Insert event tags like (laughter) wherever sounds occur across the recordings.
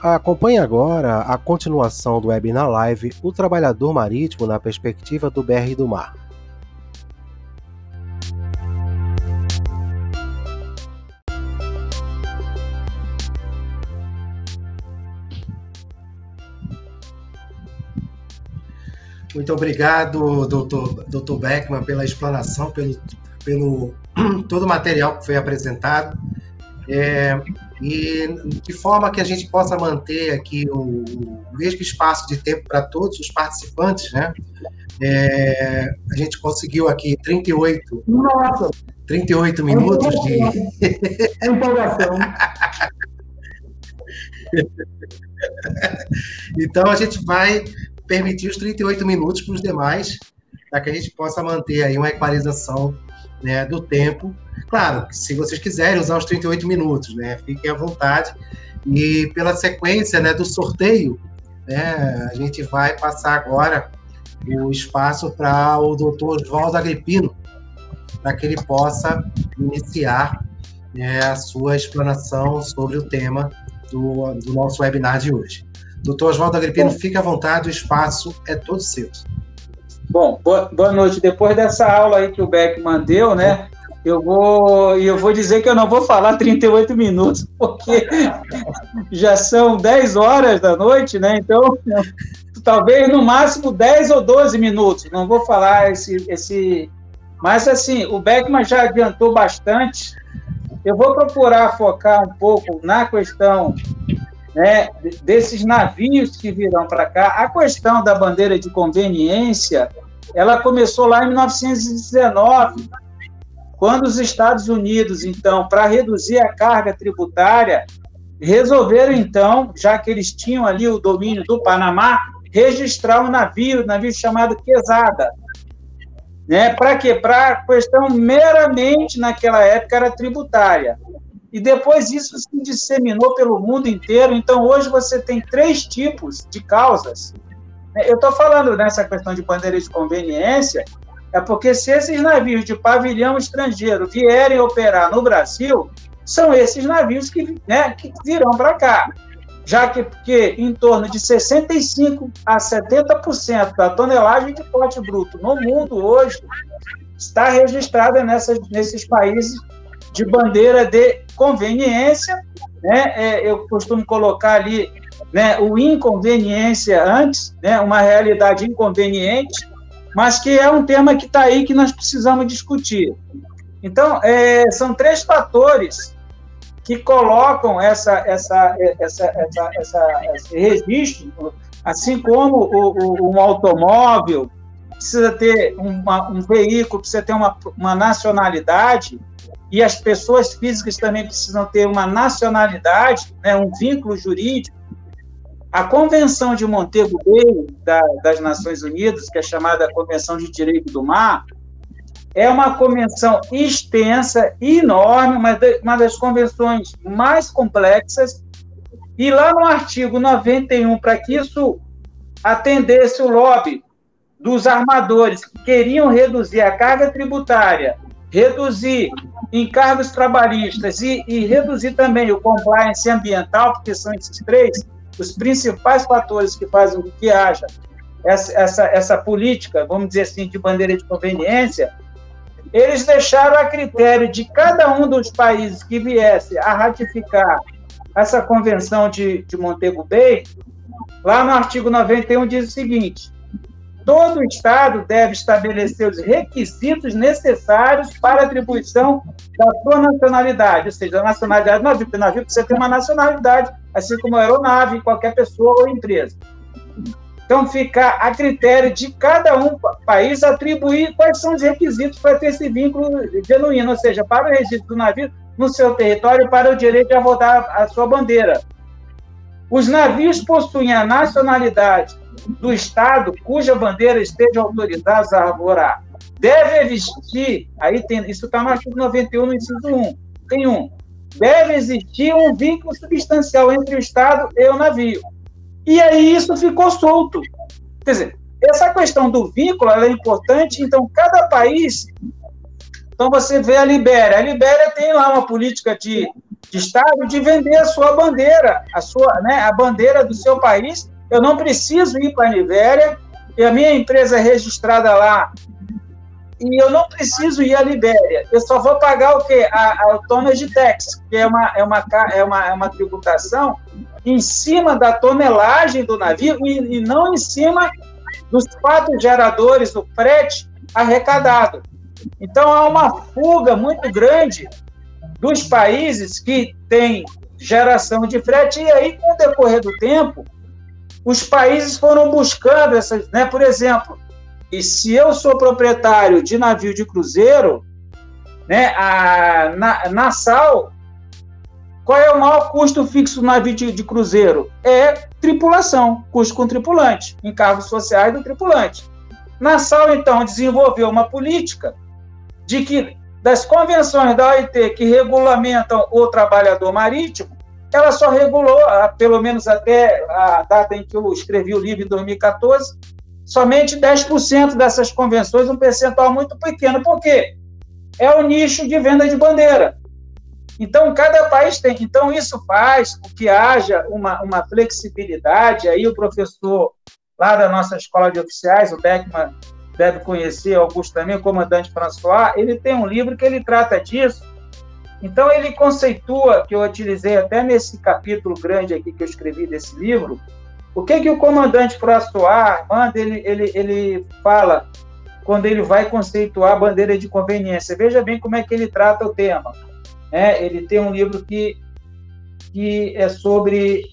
Acompanhe agora a continuação do webinar live O Trabalhador Marítimo na Perspectiva do BR do Mar. Muito obrigado, doutor, doutor Beckman, pela explanação, pelo, pelo (clears throat) todo o material que foi apresentado. É, e de forma que a gente possa manter aqui o, o mesmo espaço de tempo para todos os participantes, né? É, a gente conseguiu aqui 38, Nossa. 38 minutos de. (laughs) É empolgação. então a gente vai permitir os 38 minutos para os demais, para que a gente possa manter aí uma equalização né, do tempo. Claro, se vocês quiserem usar os 38 minutos, né, fiquem à vontade. E pela sequência né, do sorteio, né, a gente vai passar agora o espaço para o doutor Oswaldo Agripino, para que ele possa iniciar né, a sua explanação sobre o tema do, do nosso webinar de hoje. Doutor Oswaldo Agripino, fique à vontade, o espaço é todo seu. Bom, boa, noite. Depois dessa aula aí que o Beckman deu, né? Eu vou, eu vou dizer que eu não vou falar (laughs) 38 minutos, porque (laughs) já são 10 horas da noite, né? Então, (laughs) talvez no máximo 10 ou 12 minutos. Não vou falar esse. esse... Mas, assim, o Beckman já adiantou bastante. Eu vou procurar focar um pouco na questão né, desses navios que virão para cá. A questão da bandeira de conveniência, ela começou lá em 1919, quando os Estados Unidos, então, para reduzir a carga tributária, resolveram, então, já que eles tinham ali o domínio do Panamá, registrar um navio, um navio chamado Quesada. Né? Para quê? Para questão meramente, naquela época, era tributária e depois isso se disseminou pelo mundo inteiro. Então, hoje você tem três tipos de causas. Eu estou falando nessa questão de bandeira de conveniência, é porque se esses navios de pavilhão estrangeiro vierem operar no Brasil, são esses navios que, né, que virão para cá. Já que, que em torno de 65% a 70% da tonelagem de porte bruto no mundo hoje está registrada nessas, nesses países de bandeira de conveniência, né? É, eu costumo colocar ali né, o inconveniência antes, né, uma realidade inconveniente, mas que é um tema que está aí que nós precisamos discutir. Então, é, são três fatores que colocam essa, essa, essa, essa, essa, esse registro, assim como o, o, um automóvel precisa ter uma, um veículo, precisa ter uma, uma nacionalidade, e as pessoas físicas também precisam ter uma nacionalidade, né, um vínculo jurídico. A Convenção de Montego Bay da, das Nações Unidas, que é chamada Convenção de Direito do Mar, é uma convenção extensa, enorme, uma, uma das convenções mais complexas. E lá no artigo 91, para que isso atendesse o lobby dos armadores que queriam reduzir a carga tributária reduzir encargos trabalhistas e, e, reduzir também o compliance ambiental, porque são esses três os principais fatores que fazem com que haja essa, essa, essa política, vamos dizer assim, de bandeira de conveniência, eles deixaram a critério de cada um dos países que viesse a ratificar essa convenção de, de Montego Bay, lá no artigo 91 diz o seguinte: todo Estado deve estabelecer os requisitos necessários para atribuição da sua nacionalidade, ou seja, a nacionalidade do navio, porque o navio precisa ter uma nacionalidade, assim como a aeronave, qualquer pessoa ou empresa. Então, fica a critério de cada um país atribuir quais são os requisitos para ter esse vínculo genuíno, ou seja, para o registro do navio no seu território, para o direito de abordar a sua bandeira. Os navios possuem a nacionalidade do Estado cuja bandeira esteja autorizados a arvorar. Deve existir, aí tem, isso está no artigo 91, no inciso 1, tem um, deve existir um vínculo substancial entre o Estado e o navio. E aí isso ficou solto. Quer dizer, essa questão do vínculo é importante, então cada país. Então você vê a Libéria. A Libéria tem lá uma política de de Estado de vender a sua bandeira, a sua, né, a bandeira do seu país. Eu não preciso ir para a Nigéria, e a minha empresa é registrada lá, e eu não preciso ir à Libéria. Eu só vou pagar o quê? A, a tonnage tax, que é uma, é, uma, é, uma, é uma tributação em cima da tonelagem do navio e, e não em cima dos quatro geradores do frete arrecadado. Então, há uma fuga muito grande dos países que têm geração de frete, e aí, com o decorrer do tempo, os países foram buscando essas, né? Por exemplo, e se eu sou proprietário de navio de cruzeiro, né, a, na, na SAL, qual é o maior custo fixo do navio de, de cruzeiro? É tripulação, custo com tripulante, encargos sociais do tripulante. Na SAL, então, desenvolveu uma política de que das convenções da OIT que regulamentam o trabalhador marítimo, ela só regulou, pelo menos até a data em que eu escrevi o livro, em 2014, somente 10% dessas convenções, um percentual muito pequeno. Por quê? É o nicho de venda de bandeira. Então, cada país tem. Então, isso faz com que haja uma, uma flexibilidade. Aí, o professor lá da nossa escola de oficiais, o Beckman, deve conhecer, Augusto também, o comandante François, ele tem um livro que ele trata disso. Então, ele conceitua, que eu utilizei até nesse capítulo grande aqui que eu escrevi desse livro, o que, que o comandante François manda, ele, ele, ele fala quando ele vai conceituar a bandeira de conveniência. Veja bem como é que ele trata o tema. É, ele tem um livro que, que é sobre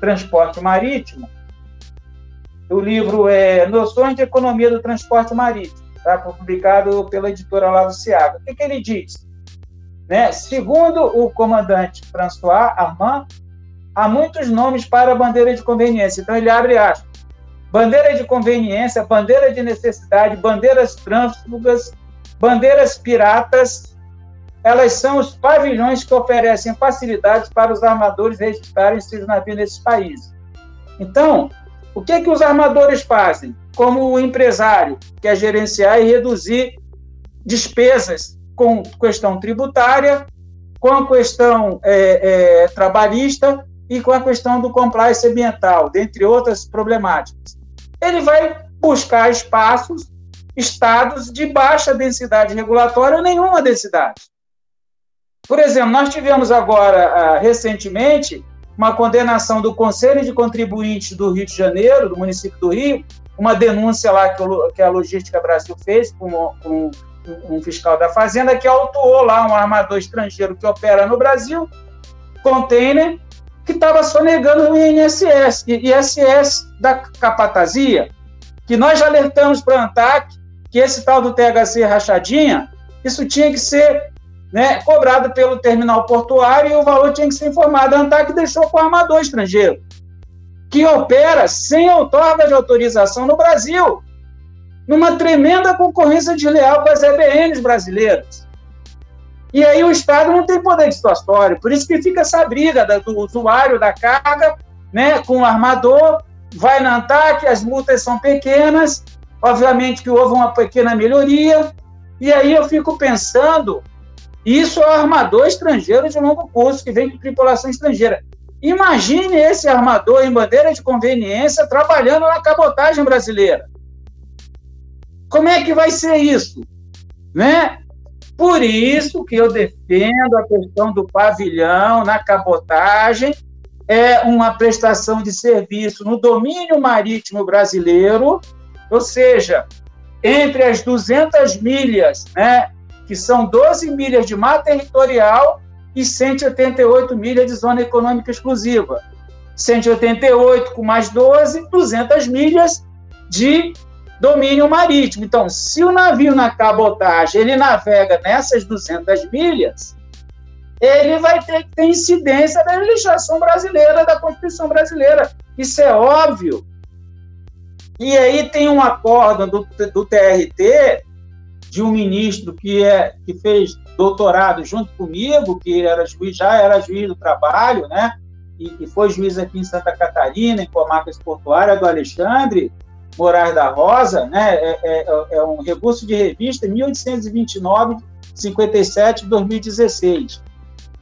transporte marítimo, o livro é Noções de Economia do Transporte Marítimo, tá? publicado pela editora Lavo Seaga. O que, que ele diz? Né? Segundo o comandante François Armand, há muitos nomes para a bandeira de conveniência. Então, ele abre aspas. Bandeira de conveniência, bandeira de necessidade, bandeiras trânsfugas, bandeiras piratas, elas são os pavilhões que oferecem facilidades para os armadores registrarem seus navios nesses países. Então, o que, que os armadores fazem? Como o empresário quer gerenciar e reduzir despesas com questão tributária, com a questão é, é, trabalhista e com a questão do compliance ambiental, dentre outras problemáticas. Ele vai buscar espaços, estados de baixa densidade regulatória ou nenhuma densidade. Por exemplo, nós tivemos agora, ah, recentemente, uma condenação do Conselho de Contribuintes do Rio de Janeiro, do município do Rio, uma denúncia lá que, a Logística Brasil fez com, com um fiscal da Fazenda, que autuou lá um armador estrangeiro que opera no Brasil, container, que estava sonegando o INSS, ISS da capatazia, que nós já alertamos para a ANTAC que esse tal do THC rachadinha, isso tinha que ser né, cobrado pelo terminal portuário e o valor tinha que ser informado. A ANTAC deixou com o armador estrangeiro, que opera sem outorga de autorização no Brasil, numa tremenda concorrência desleal com as EBNs brasileiras. E aí o Estado não tem poder dissuasório, por isso que fica essa briga do usuário da carga né, com o armador, vai na ANTAC, as multas são pequenas, obviamente que houve uma pequena melhoria, e aí eu fico pensando isso é o armador estrangeiro de longo curso, que vem com tripulação estrangeira. Imagine esse armador em bandeira de conveniência trabalhando na cabotagem brasileira. Como é que vai ser isso? Né? Por isso que eu defendo a questão do pavilhão na cabotagem, é uma prestação de serviço no domínio marítimo brasileiro, ou seja, entre as 200 milhas né, que são 12 milhas de mar territorial e 188 milhas de zona econômica exclusiva. 188 com mais 12, 200 milhas de domínio marítimo. Então, se o navio na cabotagem ele navega nessas 200 milhas, ele vai ter que ter incidência da legislação brasileira, da Constituição brasileira. Isso é óbvio. E aí tem um acordo do, do TRT de um ministro que, é, que fez doutorado junto comigo, que era juiz, já era juiz do trabalho, né? E, e foi juiz aqui em Santa Catarina, em comarcas portuárias, do Alexandre Moraes da Rosa, né? É, é, é um recurso de revista 1829, 57, 2016.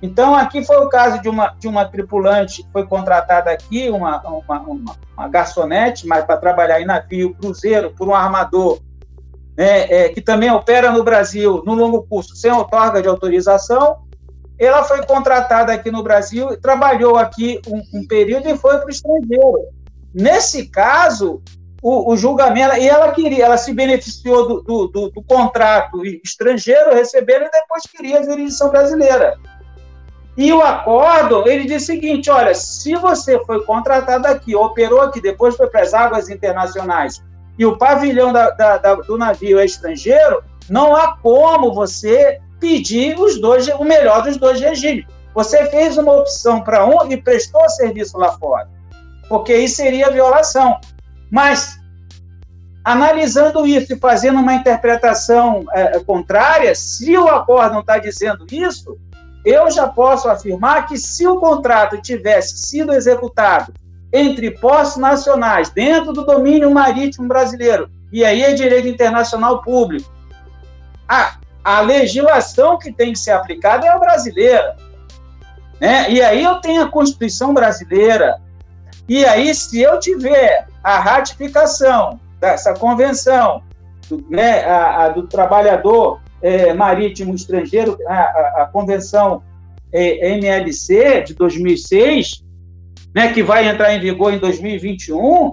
Então, aqui foi o caso de uma, de uma tripulante que foi contratada aqui, uma, uma, uma, uma garçonete, mas para trabalhar em navio cruzeiro por um armador né, é, que também opera no Brasil no longo curso sem outorga de autorização. Ela foi contratada aqui no Brasil, trabalhou aqui um, um período e foi para o estrangeiro. Nesse caso, o, o, julgamento, e ela queria, ela se beneficiou do, do, do, do contrato estrangeiro, recebendo e depois queria a jurisdição brasileira. E o acordo, ele diz o seguinte: olha, se você foi contratado aqui, operou aqui, depois foi para as águas internacionais, e o pavilhão da, da, da, do navio é estrangeiro, não há como você pedir os dois, o melhor dos dois regimes. Você fez uma opção para um e prestou serviço lá fora, porque isso seria violação. Mas, analisando isso e fazendo uma interpretação é, contrária, se o acordo não está dizendo isso, eu já posso afirmar que se o contrato tivesse sido executado entre postos nacionais dentro do domínio marítimo brasileiro, e aí é direito internacional público, a, a legislação que tem que ser aplicada é a brasileira. Né? E aí eu tenho a Constituição brasileira. E aí, se eu tiver a ratificação dessa convenção do, né, a, a, do trabalhador é, marítimo estrangeiro, a, a, a convenção é, MLC de 2006, né, que vai entrar em vigor em 2021,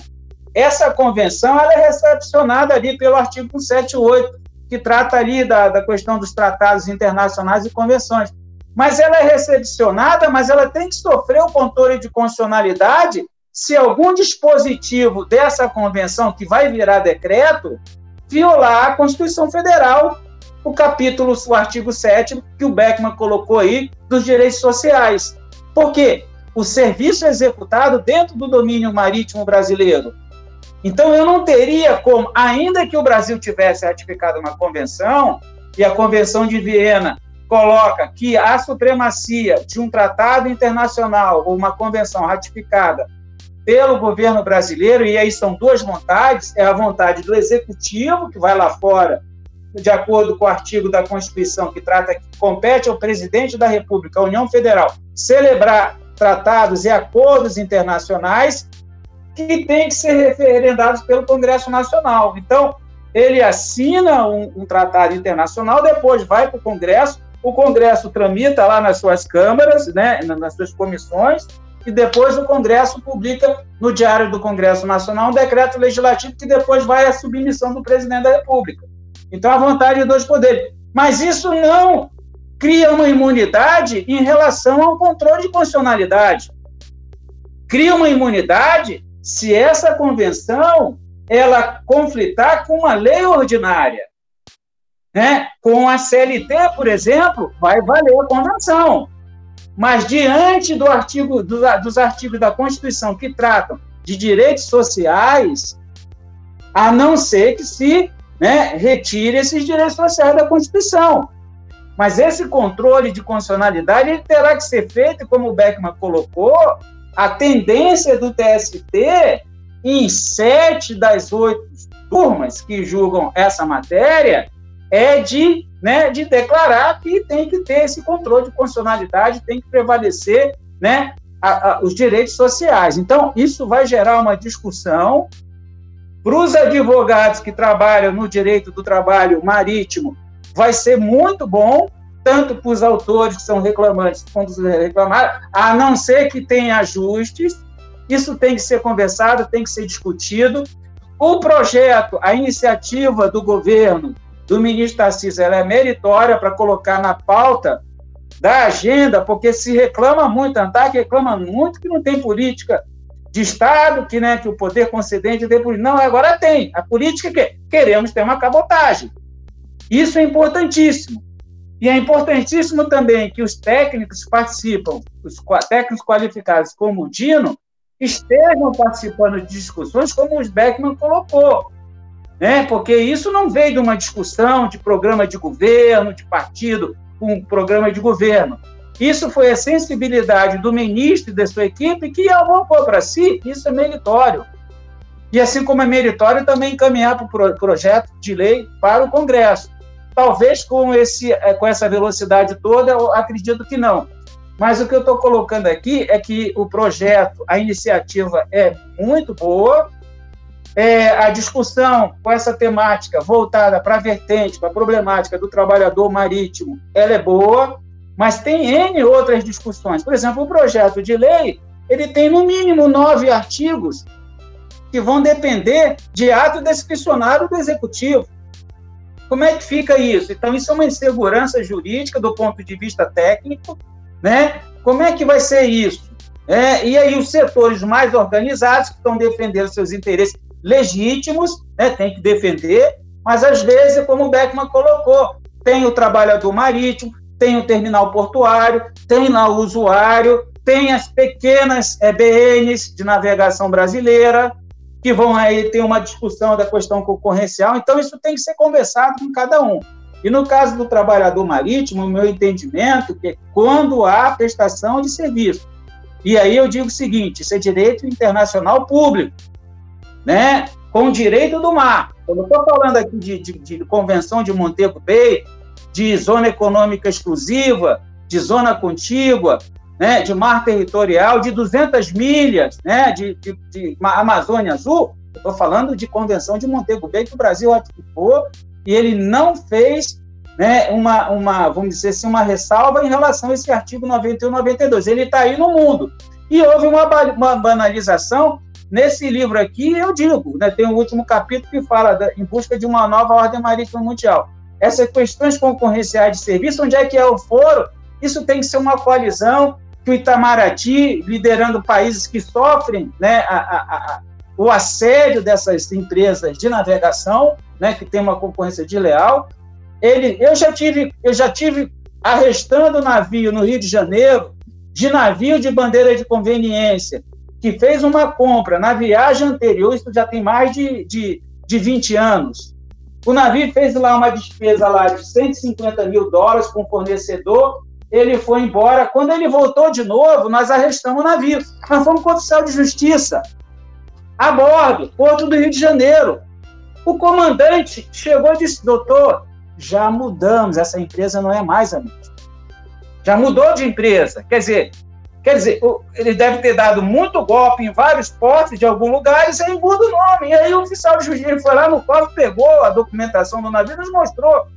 essa convenção ela é recepcionada ali pelo artigo 178, que trata ali da, da questão dos tratados internacionais e convenções. Mas ela é recepcionada, mas ela tem que sofrer o controle de constitucionalidade se algum dispositivo dessa convenção, que vai virar decreto, violar a Constituição Federal o capítulo, o artigo 7 que o Beckman colocou aí dos direitos sociais. Por quê? O serviço executado dentro do domínio marítimo brasileiro. Então, eu não teria como, ainda que o Brasil tivesse ratificado uma convenção, e a Convenção de Viena coloca que a supremacia de um tratado internacional ou uma convenção ratificada pelo governo brasileiro, e aí são duas vontades: é a vontade do executivo, que vai lá fora de acordo com o artigo da Constituição que trata que compete ao presidente da República, à União Federal, celebrar tratados e acordos internacionais que têm que ser referendados pelo Congresso Nacional. Então, ele assina um, um tratado internacional, depois vai para o Congresso, o Congresso tramita lá nas suas câmaras, né, nas suas comissões, e depois o Congresso publica no Diário do Congresso Nacional um decreto legislativo que depois vai à submissão do presidente da República. Então, a vontade de dois poderes. Mas isso não cria uma imunidade em relação ao controle de constitucionalidade. Cria uma imunidade se essa convenção ela conflitar com uma lei ordinária. Né? Com a CLT, por exemplo, vai valer a convenção. Mas diante do artigo, do, dos artigos da Constituição que tratam de direitos sociais, a não ser que se né, retire esses direitos sociais da Constituição. Mas esse controle de constitucionalidade ele terá que ser feito, como o Beckman colocou, a tendência do TST em sete das oito turmas que julgam essa matéria é de, né, de declarar que tem que ter esse controle de constitucionalidade, tem que prevalecer né, a, a, os direitos sociais. Então, isso vai gerar uma discussão para os advogados que trabalham no direito do trabalho marítimo, vai ser muito bom, tanto para os autores que são reclamantes quanto os reclamados, a não ser que tenha ajustes. Isso tem que ser conversado, tem que ser discutido. O projeto, a iniciativa do governo, do ministro Tarcísio, ela é meritória para colocar na pauta da agenda, porque se reclama muito, a ANTAC reclama muito que não tem política de Estado, que, né, que o poder concedente tem política. Não, agora tem. A política é que queremos ter uma cabotagem. Isso é importantíssimo. E é importantíssimo também que os técnicos participam, os técnicos qualificados como o Dino, estejam participando de discussões como o Beckman colocou. Né? Porque isso não veio de uma discussão de programa de governo, de partido, um programa de governo. Isso foi a sensibilidade do ministro e da sua equipe que alocou para si, isso é meritório. E assim como é meritório também encaminhar para o pro projeto de lei para o Congresso. Talvez com, esse, eh, com essa velocidade toda, eu acredito que não. Mas o que eu estou colocando aqui é que o projeto, a iniciativa é muito boa, é, a discussão com essa temática voltada para a vertente, para a problemática do trabalhador marítimo, ela é boa, mas tem N outras discussões. Por exemplo, o projeto de lei, ele tem no mínimo nove artigos que vão depender de ato discricionário do executivo. Como é que fica isso? Então, isso é uma insegurança jurídica do ponto de vista técnico, né? Como é que vai ser isso? É, e aí os setores mais organizados que estão defendendo seus interesses legítimos, né, tem que defender, mas às vezes, como o Beckman colocou, tem o trabalhador marítimo, tem o terminal portuário, tem lá o usuário, tem as pequenas EBNs de navegação brasileira, que vão aí ter uma discussão da questão concorrencial, então isso tem que ser conversado com cada um. E no caso do trabalhador marítimo, o meu entendimento é quando há prestação de serviço, e aí eu digo o seguinte, isso é direito internacional público, né, com direito do mar. Eu não estou falando aqui de, de, de, Convenção de Montego Bay, de zona econômica exclusiva, de zona contígua, né, de mar territorial, de 200 milhas, né, de, de, de Amazônia Azul. Estou falando de Convenção de Montego Bay, que o Brasil ratificou, e ele não fez né, uma, uma, vamos dizer assim, uma ressalva em relação a esse artigo 91 92. Ele está aí no mundo. E houve uma, uma banalização Nesse livro aqui, eu digo, né, tem o um último capítulo que fala da, em busca de uma nova ordem marítima mundial. Essas questões concorrenciais de serviço, onde é que é o foro? Isso tem que ser uma coalizão que o Itamaraty, liderando países que sofrem né, a, a, a, o assédio dessas empresas de navegação, né, que tem uma concorrência desleal. Ele, eu já tive, eu já tive arrestando navio no Rio de Janeiro, de navio de bandeira de conveniência, que fez uma compra na viagem anterior, isso já tem mais de, de, de 20 anos. O navio fez lá uma despesa lá de 150 mil dólares com o fornecedor, ele foi embora. Quando ele voltou de novo, nós arrestamos o navio. Nós fomos com o oficial de justiça, a bordo, Porto do Rio de Janeiro. O comandante chegou e disse, doutor, já mudamos, essa empresa não é mais a mesma. Já mudou de empresa. Quer dizer, Quer dizer, ele deve ter dado muito golpe em vários portos de algum lugar e sem muda o nome. E aí o oficial de justiça foi lá no cofre, pegou a documentação do navio e nos mostrou.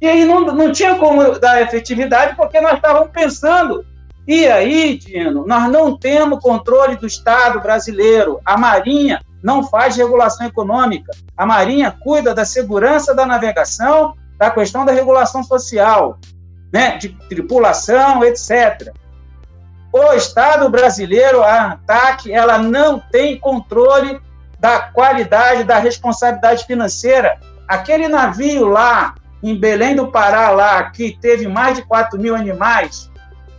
E aí não, não tinha como dar efetividade porque nós estávamos pensando. E aí, Dino, nós não temos controle do Estado brasileiro. A Marinha não faz regulação econômica. A Marinha cuida da segurança da navegação, da questão da regulação social, né, de tripulação, etc. O Estado brasileiro, a ANTAC, ela não tem controle da qualidade, da responsabilidade financeira. Aquele navio lá, em Belém do Pará, lá, que teve mais de 4 mil animais,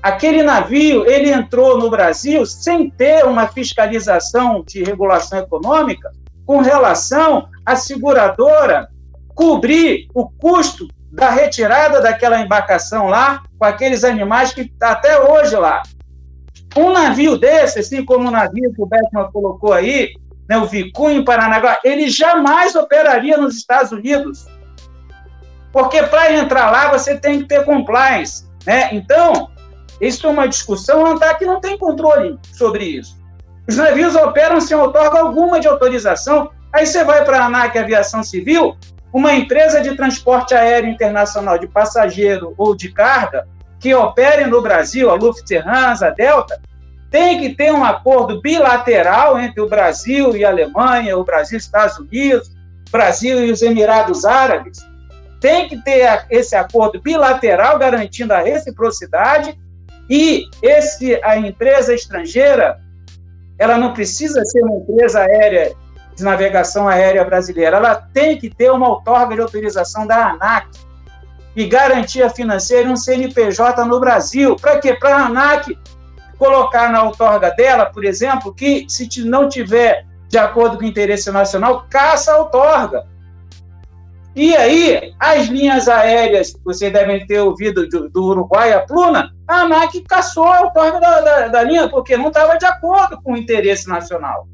aquele navio, ele entrou no Brasil sem ter uma fiscalização de regulação econômica com relação à seguradora cobrir o custo da retirada daquela embarcação lá, com aqueles animais que está até hoje lá. Um navio desse, assim como o navio que o Beckman colocou aí, né, o Vicunha em Paranaguá, ele jamais operaria nos Estados Unidos. Porque para entrar lá você tem que ter compliance. Né? Então, isso é uma discussão, a ANTAC não tem controle sobre isso. Os navios operam sem outorga alguma de autorização. Aí você vai para a ANAC Aviação Civil, uma empresa de transporte aéreo internacional de passageiro ou de carga, que operem no Brasil, a Lufthansa, a Delta, tem que ter um acordo bilateral entre o Brasil e a Alemanha, o Brasil e os Estados Unidos, Brasil e os Emirados Árabes. Tem que ter esse acordo bilateral garantindo a reciprocidade e esse a empresa estrangeira, ela não precisa ser uma empresa aérea de navegação aérea brasileira, ela tem que ter uma outorga de autorização da ANAC e garantia financeira um CNPJ no Brasil. Para quê? Para a ANAC colocar na outorga dela, por exemplo, que se não tiver de acordo com o interesse nacional, caça a outorga. E aí, as linhas aéreas, vocês devem ter ouvido do, do Uruguai, a Pluna, a ANAC caçou a outorga da, da, da linha, porque não estava de acordo com o interesse nacional.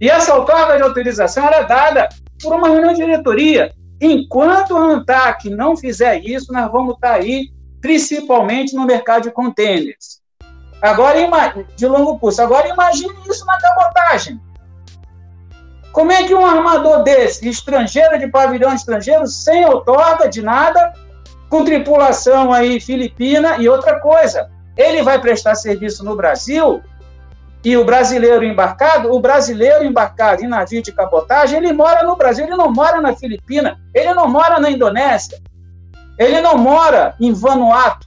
E essa outorga de autorização é dada por uma reunião de diretoria. Enquanto a ANTAC não fizer isso, nós vamos estar aí principalmente no mercado de contêineres. Agora, de longo curso. Agora, imagine isso na cabotagem. Como é que um armador desse, estrangeiro de pavilhão estrangeiro, sem outorga de nada, com tripulação aí filipina e outra coisa, ele vai prestar serviço no Brasil e o brasileiro embarcado, o brasileiro embarcado em navio de cabotagem, ele mora no Brasil, ele não mora na Filipina, ele não mora na Indonésia, ele não mora em Vanuatu,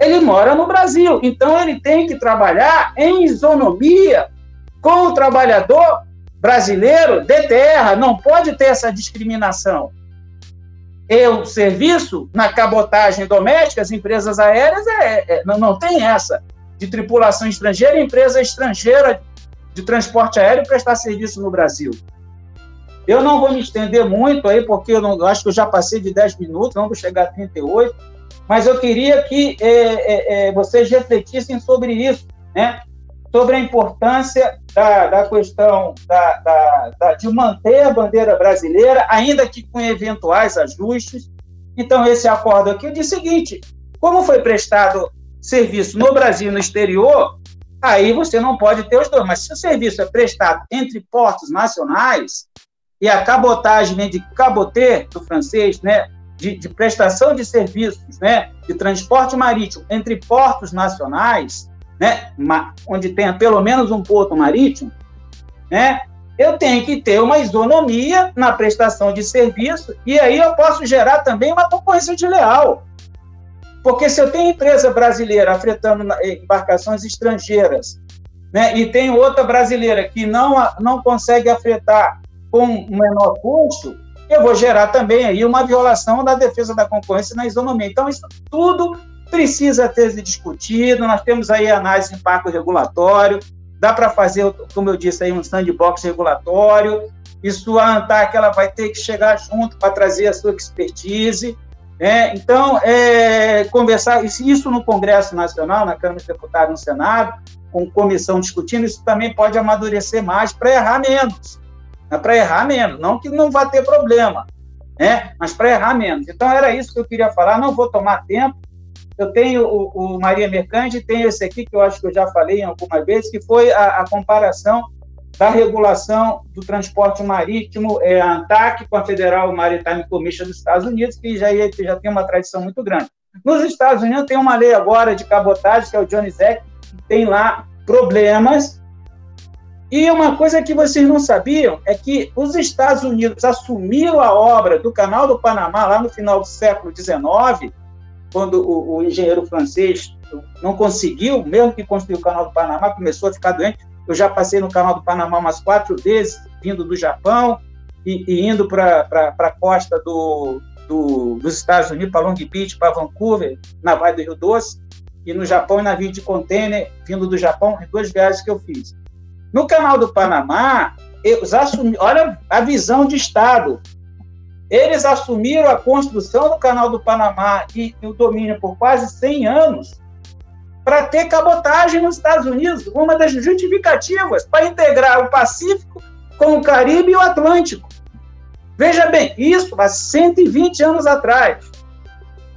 ele mora no Brasil. Então ele tem que trabalhar em isonomia com o trabalhador brasileiro de terra, não pode ter essa discriminação. E o serviço na cabotagem doméstica, as empresas aéreas, é, é, não, não tem essa de tripulação estrangeira e empresa estrangeira de transporte aéreo prestar serviço no Brasil. Eu não vou me estender muito aí, porque eu, não, eu acho que eu já passei de 10 minutos, não vou chegar a 38, mas eu queria que é, é, é, vocês refletissem sobre isso, né? sobre a importância da, da questão da, da, da, de manter a bandeira brasileira, ainda que com eventuais ajustes. Então, esse acordo aqui diz o seguinte: como foi prestado serviço no Brasil e no exterior, aí você não pode ter os dois. Mas se o serviço é prestado entre portos nacionais, e a cabotagem vem de caboter, do francês, né, de, de, prestação de serviços, né, de transporte marítimo entre portos nacionais, né, onde tenha pelo menos um porto marítimo, né, eu tenho que ter uma isonomia na prestação de serviço e aí eu posso gerar também uma concorrência desleal. Porque se eu tenho empresa brasileira afetando embarcações estrangeiras, né, e tem outra brasileira que não, não consegue afetar com menor custo, eu vou gerar também aí uma violação da defesa da concorrência na isonomia. Então, isso tudo precisa ter discutido. Nós temos aí análise de impacto regulatório, dá para fazer, como eu disse, aí um sandbox regulatório. Isso a ANTAC ela vai ter que chegar junto para trazer a sua expertise. Né? Então, é, conversar isso no Congresso Nacional, na Câmara dos Deputados, no Senado, com comissão discutindo, isso também pode amadurecer mais para errar menos. Né? Para errar menos, não que não vá ter problema, né? mas para errar menos. Então, era isso que eu queria falar. Não vou tomar tempo, eu tenho o, o, Maria Mercante, tenho esse aqui que eu acho que eu já falei algumas vezes, que foi a, a comparação da regulação do transporte marítimo, é, a ANTAC com a Federal Maritime Commission dos Estados Unidos, que já, já tem uma tradição muito grande. Nos Estados Unidos tem uma lei agora de cabotagem, que é o Jones Act, que tem lá problemas. E uma coisa que vocês não sabiam é que os Estados Unidos assumiram a obra do Canal do Panamá lá no final do século XIX, quando o, o, engenheiro francês não conseguiu, mesmo que construiu o canal do Panamá, começou a ficar doente. Eu já passei no canal do Panamá umas quatro vezes, vindo do Japão e, e indo para a costa do, do, dos Estados Unidos, para Long Beach, para Vancouver, na Vale do Rio Doce, e no Japão, em navio de container, vindo do Japão, em duas viagens que eu fiz. No canal do Panamá, eles assumi, olha a visão de Estado. Eles assumiram a construção do Canal do Panamá e, e o domínio por quase 100 anos para ter cabotagem nos Estados Unidos, uma das justificativas para integrar o Pacífico com o Caribe e o Atlântico. Veja bem, isso há 120 anos atrás.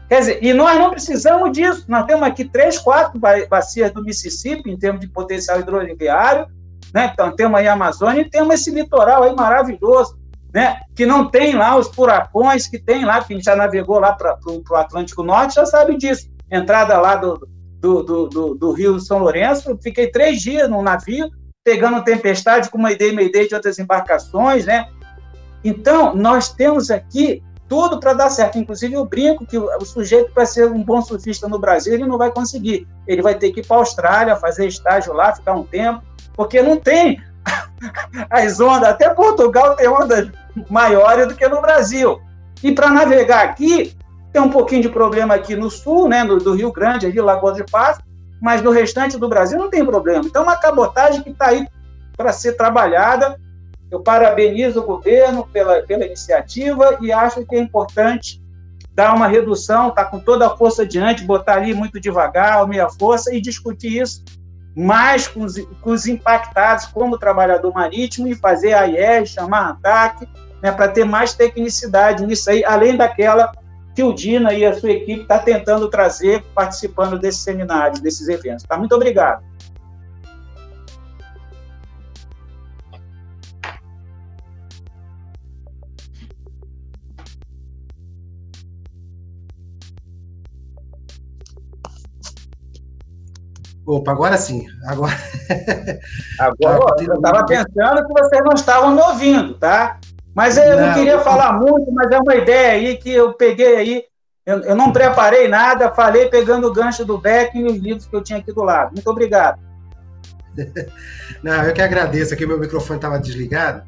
Quer dizer, e nós não precisamos disso. Nós temos aqui três, quatro bacias do Mississippi em termos de potencial hidroviário, né? Então temos aí a Amazônia e temos esse litoral aí maravilhoso né, que não tem lá os furacões que tem lá, que a gente já navegou lá para o Atlântico Norte, já sabe disso. Entrada lá do, do, do, do, do Rio São Lourenço, fiquei três dias no navio, pegando tempestade com uma ideia e ideia de outras embarcações, né? Então, nós temos aqui tudo para dar certo. Inclusive, eu brinco que o sujeito, para ser um bom surfista no Brasil, ele não vai conseguir. Ele vai ter que ir para a Austrália, fazer estágio lá, ficar um tempo, porque não tem (laughs) as ondas, até Portugal tem ondas maiores do que no Brasil. E para navegar aqui, tem um pouquinho de problema aqui no sul, né, do, do Rio Grande, ali, Lagoa de Paz, mas no restante do Brasil não tem problema. Então, uma cabotagem que está aí para ser trabalhada. Eu parabenizo o governo pela, pela iniciativa e acho que é importante dar uma redução, tá com toda a força adiante, botar ali muito devagar, meia força e discutir isso mais com os, com os impactados como trabalhador marítimo e fazer a IES, chamar a ANTAC, né, para ter mais tecnicidade nisso aí, além daquela Tildina e a sua equipe está tentando trazer, participando desses seminários, desses eventos. Tá? Muito obrigado. Opa, agora sim. Agora. agora eu estava pensando que vocês não estavam me ouvindo, tá? Mas eu não, não queria falar muito, mas é uma ideia aí que eu peguei aí. Eu, eu não preparei nada, falei pegando o gancho do Beck e os livros que eu tinha aqui do lado. Muito obrigado. (laughs) Não, eu que agradeço aqui, meu microfone estava desligado.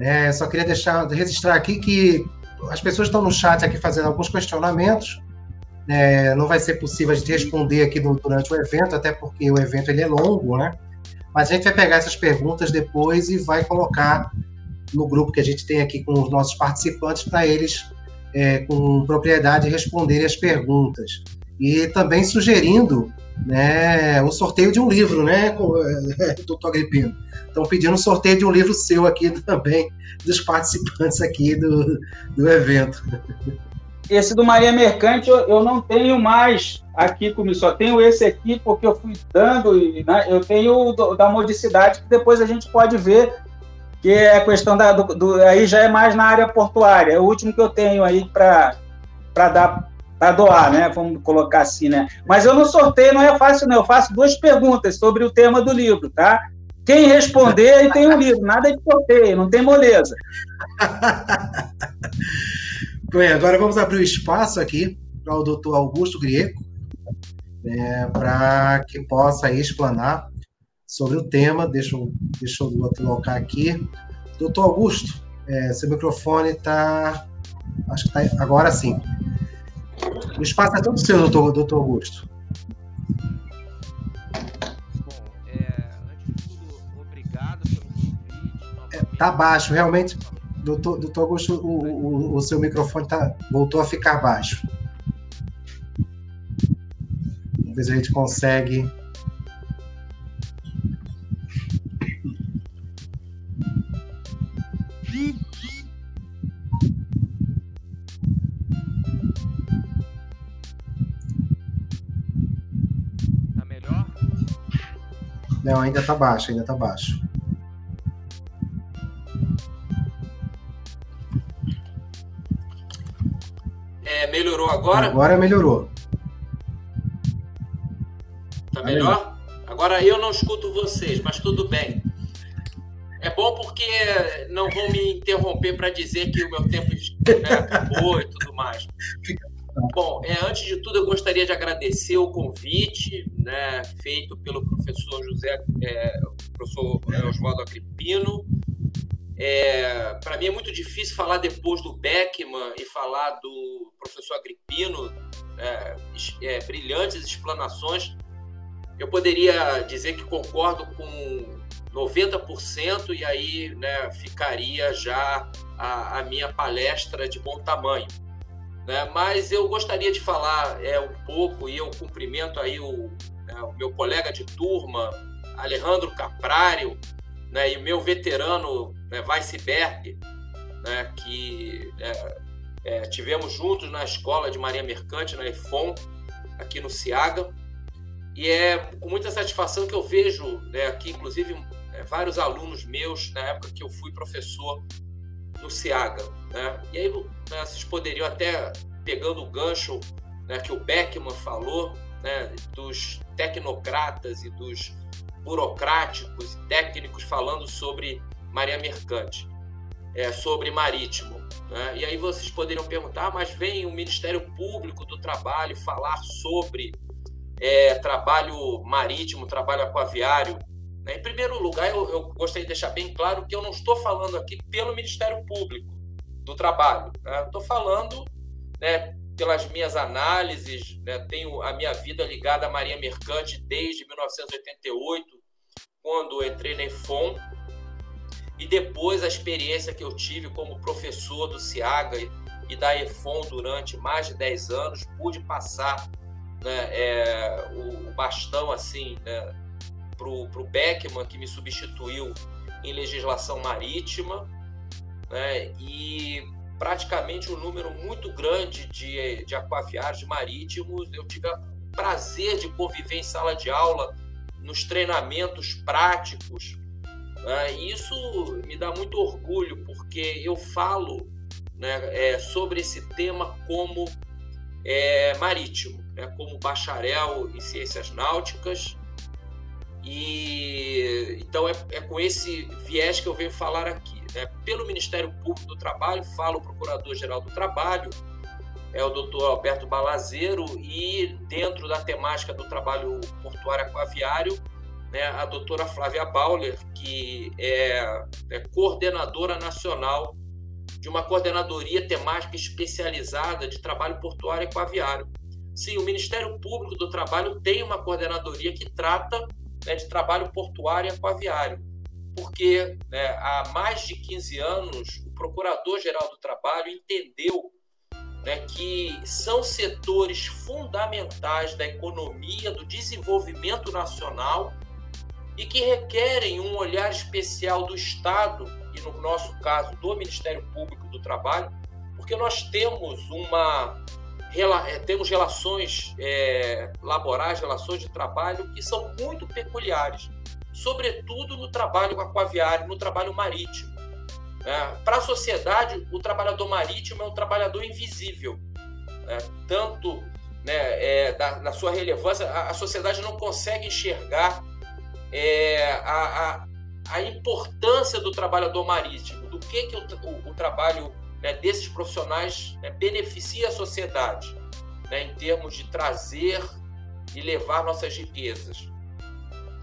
É, só queria deixar registrar aqui que as pessoas estão no chat aqui fazendo alguns questionamentos. É, não vai ser possível a gente responder aqui durante o evento, até porque o evento ele é longo, né? Mas a gente vai pegar essas perguntas depois e vai colocar no grupo que a gente tem aqui com os nossos participantes para eles, é, com propriedade, responderem as perguntas. E também sugerindo né, o sorteio de um livro, né, (laughs) doutor Agripino? Estão pedindo sorteio de um livro seu aqui também, dos participantes aqui do, do evento. Esse do Maria Mercante eu, eu não tenho mais aqui comigo, só tenho esse aqui porque eu fui dando, né, eu tenho o da modicidade que depois a gente pode ver, que é a questão da, do, do aí já é mais na área portuária, é o último que eu tenho aí para dar para doar, né? Vamos colocar assim, né? Mas eu não sorteio, não é fácil, não. Eu faço duas perguntas sobre o tema do livro, tá? Quem responder, aí tem um livro. Nada de sorteio, não tem moleza. (laughs) Bem, agora vamos abrir o espaço aqui para o doutor Augusto Grieco, né, para que possa explanar sobre o tema. Deixa eu, deixa eu colocar aqui. Doutor Augusto, é, seu microfone está. Acho que está agora sim. O espaço é todo seu, doutor, doutor Augusto. Bom, é, antes de tudo, obrigado pelo convite. É, tá baixo, realmente. Doutor, doutor Augusto, o, o, o seu microfone tá, voltou a ficar baixo. Vamos ver se a gente consegue. Não, ainda tá baixo, ainda tá baixo. melhorou agora? Agora melhorou. Tá melhor? Agora eu não escuto vocês, mas tudo bem. É bom porque não vão me interromper para dizer que o meu tempo né, acabou e tudo mais. (laughs) Bom, é, antes de tudo, eu gostaria de agradecer o convite né, feito pelo professor José, é, professor Oswaldo Agripino, é, para mim é muito difícil falar depois do Beckman e falar do professor Agripino, é, é, brilhantes explanações. Eu poderia dizer que concordo com 90% e aí né, ficaria já a, a, minha palestra de bom tamanho. Né? Mas eu gostaria de falar é, um pouco, e eu cumprimento aí o, né, o meu colega de turma, Alejandro Caprário, né, e o meu veterano né, Weissberg, né, que é, é, tivemos juntos na escola de Maria Mercante, na EFON, aqui no Ciaga. E é com muita satisfação que eu vejo né, aqui, inclusive, é, vários alunos meus, na época que eu fui professor no Ciaga. Né? E aí né, vocês poderiam até, pegando o gancho né, que o Beckman falou, né, dos tecnocratas e dos burocráticos e técnicos falando sobre Maria Mercante, é, sobre marítimo. Né? E aí vocês poderiam perguntar, ah, mas vem o Ministério Público do Trabalho falar sobre é, trabalho marítimo, trabalho aquaviário. Né? Em primeiro lugar, eu, eu, gostaria de deixar bem claro que eu não estou falando aqui pelo Ministério Público do Trabalho. Né? Estou falando né, pelas minhas análises, né, tenho a minha vida ligada à Maria Mercante desde 1988, quando entrei na EFON, e depois a experiência que eu tive como professor do CIAGA e da EFON durante mais de 10 anos, pude passar né, é, o, bastão assim né, para o Beckman, que me substituiu em legislação marítima, né, e praticamente um número muito grande de, de aquaviários marítimos. Eu tive o prazer de conviver em sala de aula, nos treinamentos práticos. Né? Isso me dá muito orgulho, porque eu falo né, é, sobre esse tema como é, marítimo, né, como bacharel em ciências náuticas. E então é, é com esse viés que eu venho falar aqui. Né? Pelo Ministério Público do Trabalho, fala o Procurador-Geral do Trabalho, é o doutor Alberto Balazeiro, e dentro da temática do trabalho portuário aquaviário, né, a doutora Flávia Bauler, que é, é coordenadora nacional de uma coordenadoria temática especializada de trabalho portuário aquaviário. Sim, o Ministério Público do Trabalho tem uma coordenadoria que trata né, de trabalho portuário e aquaviário porque né, há mais de 15 anos o Procurador-Geral do Trabalho entendeu né, que são setores fundamentais da economia, do desenvolvimento nacional e que requerem um olhar especial do Estado e, no nosso caso, do Ministério Público do Trabalho, porque nós temos uma é, temos relações é, laborais, relações de trabalho que são muito peculiares sobretudo no trabalho aquaviário, no trabalho marítimo. É, Para a sociedade, o trabalhador marítimo é um trabalhador invisível, né? tanto né, é, da, da, sua relevância, a, a, sociedade não consegue enxergar a, a, a, importância do trabalhador marítimo, do que, que o, o, o trabalho né, desses profissionais né, beneficia a sociedade, né, em termos de trazer e levar nossas riquezas.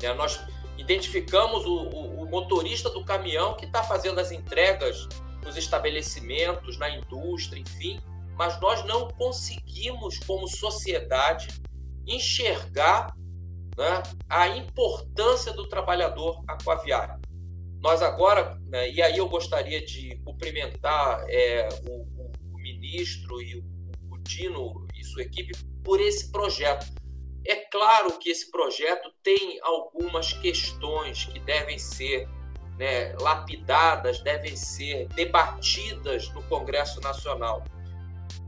É, nós identificamos o, o, o motorista do caminhão que está fazendo as entregas nos estabelecimentos, na indústria, enfim, mas nós não conseguimos, como sociedade, enxergar né, a importância do trabalhador aquaviário. Nós agora, né, e aí eu gostaria de cumprimentar é, o, o, ministro e o, o Dino e sua equipe por esse projeto é claro que esse projeto tem algumas questões que devem ser né, lapidadas, devem ser debatidas no Congresso Nacional.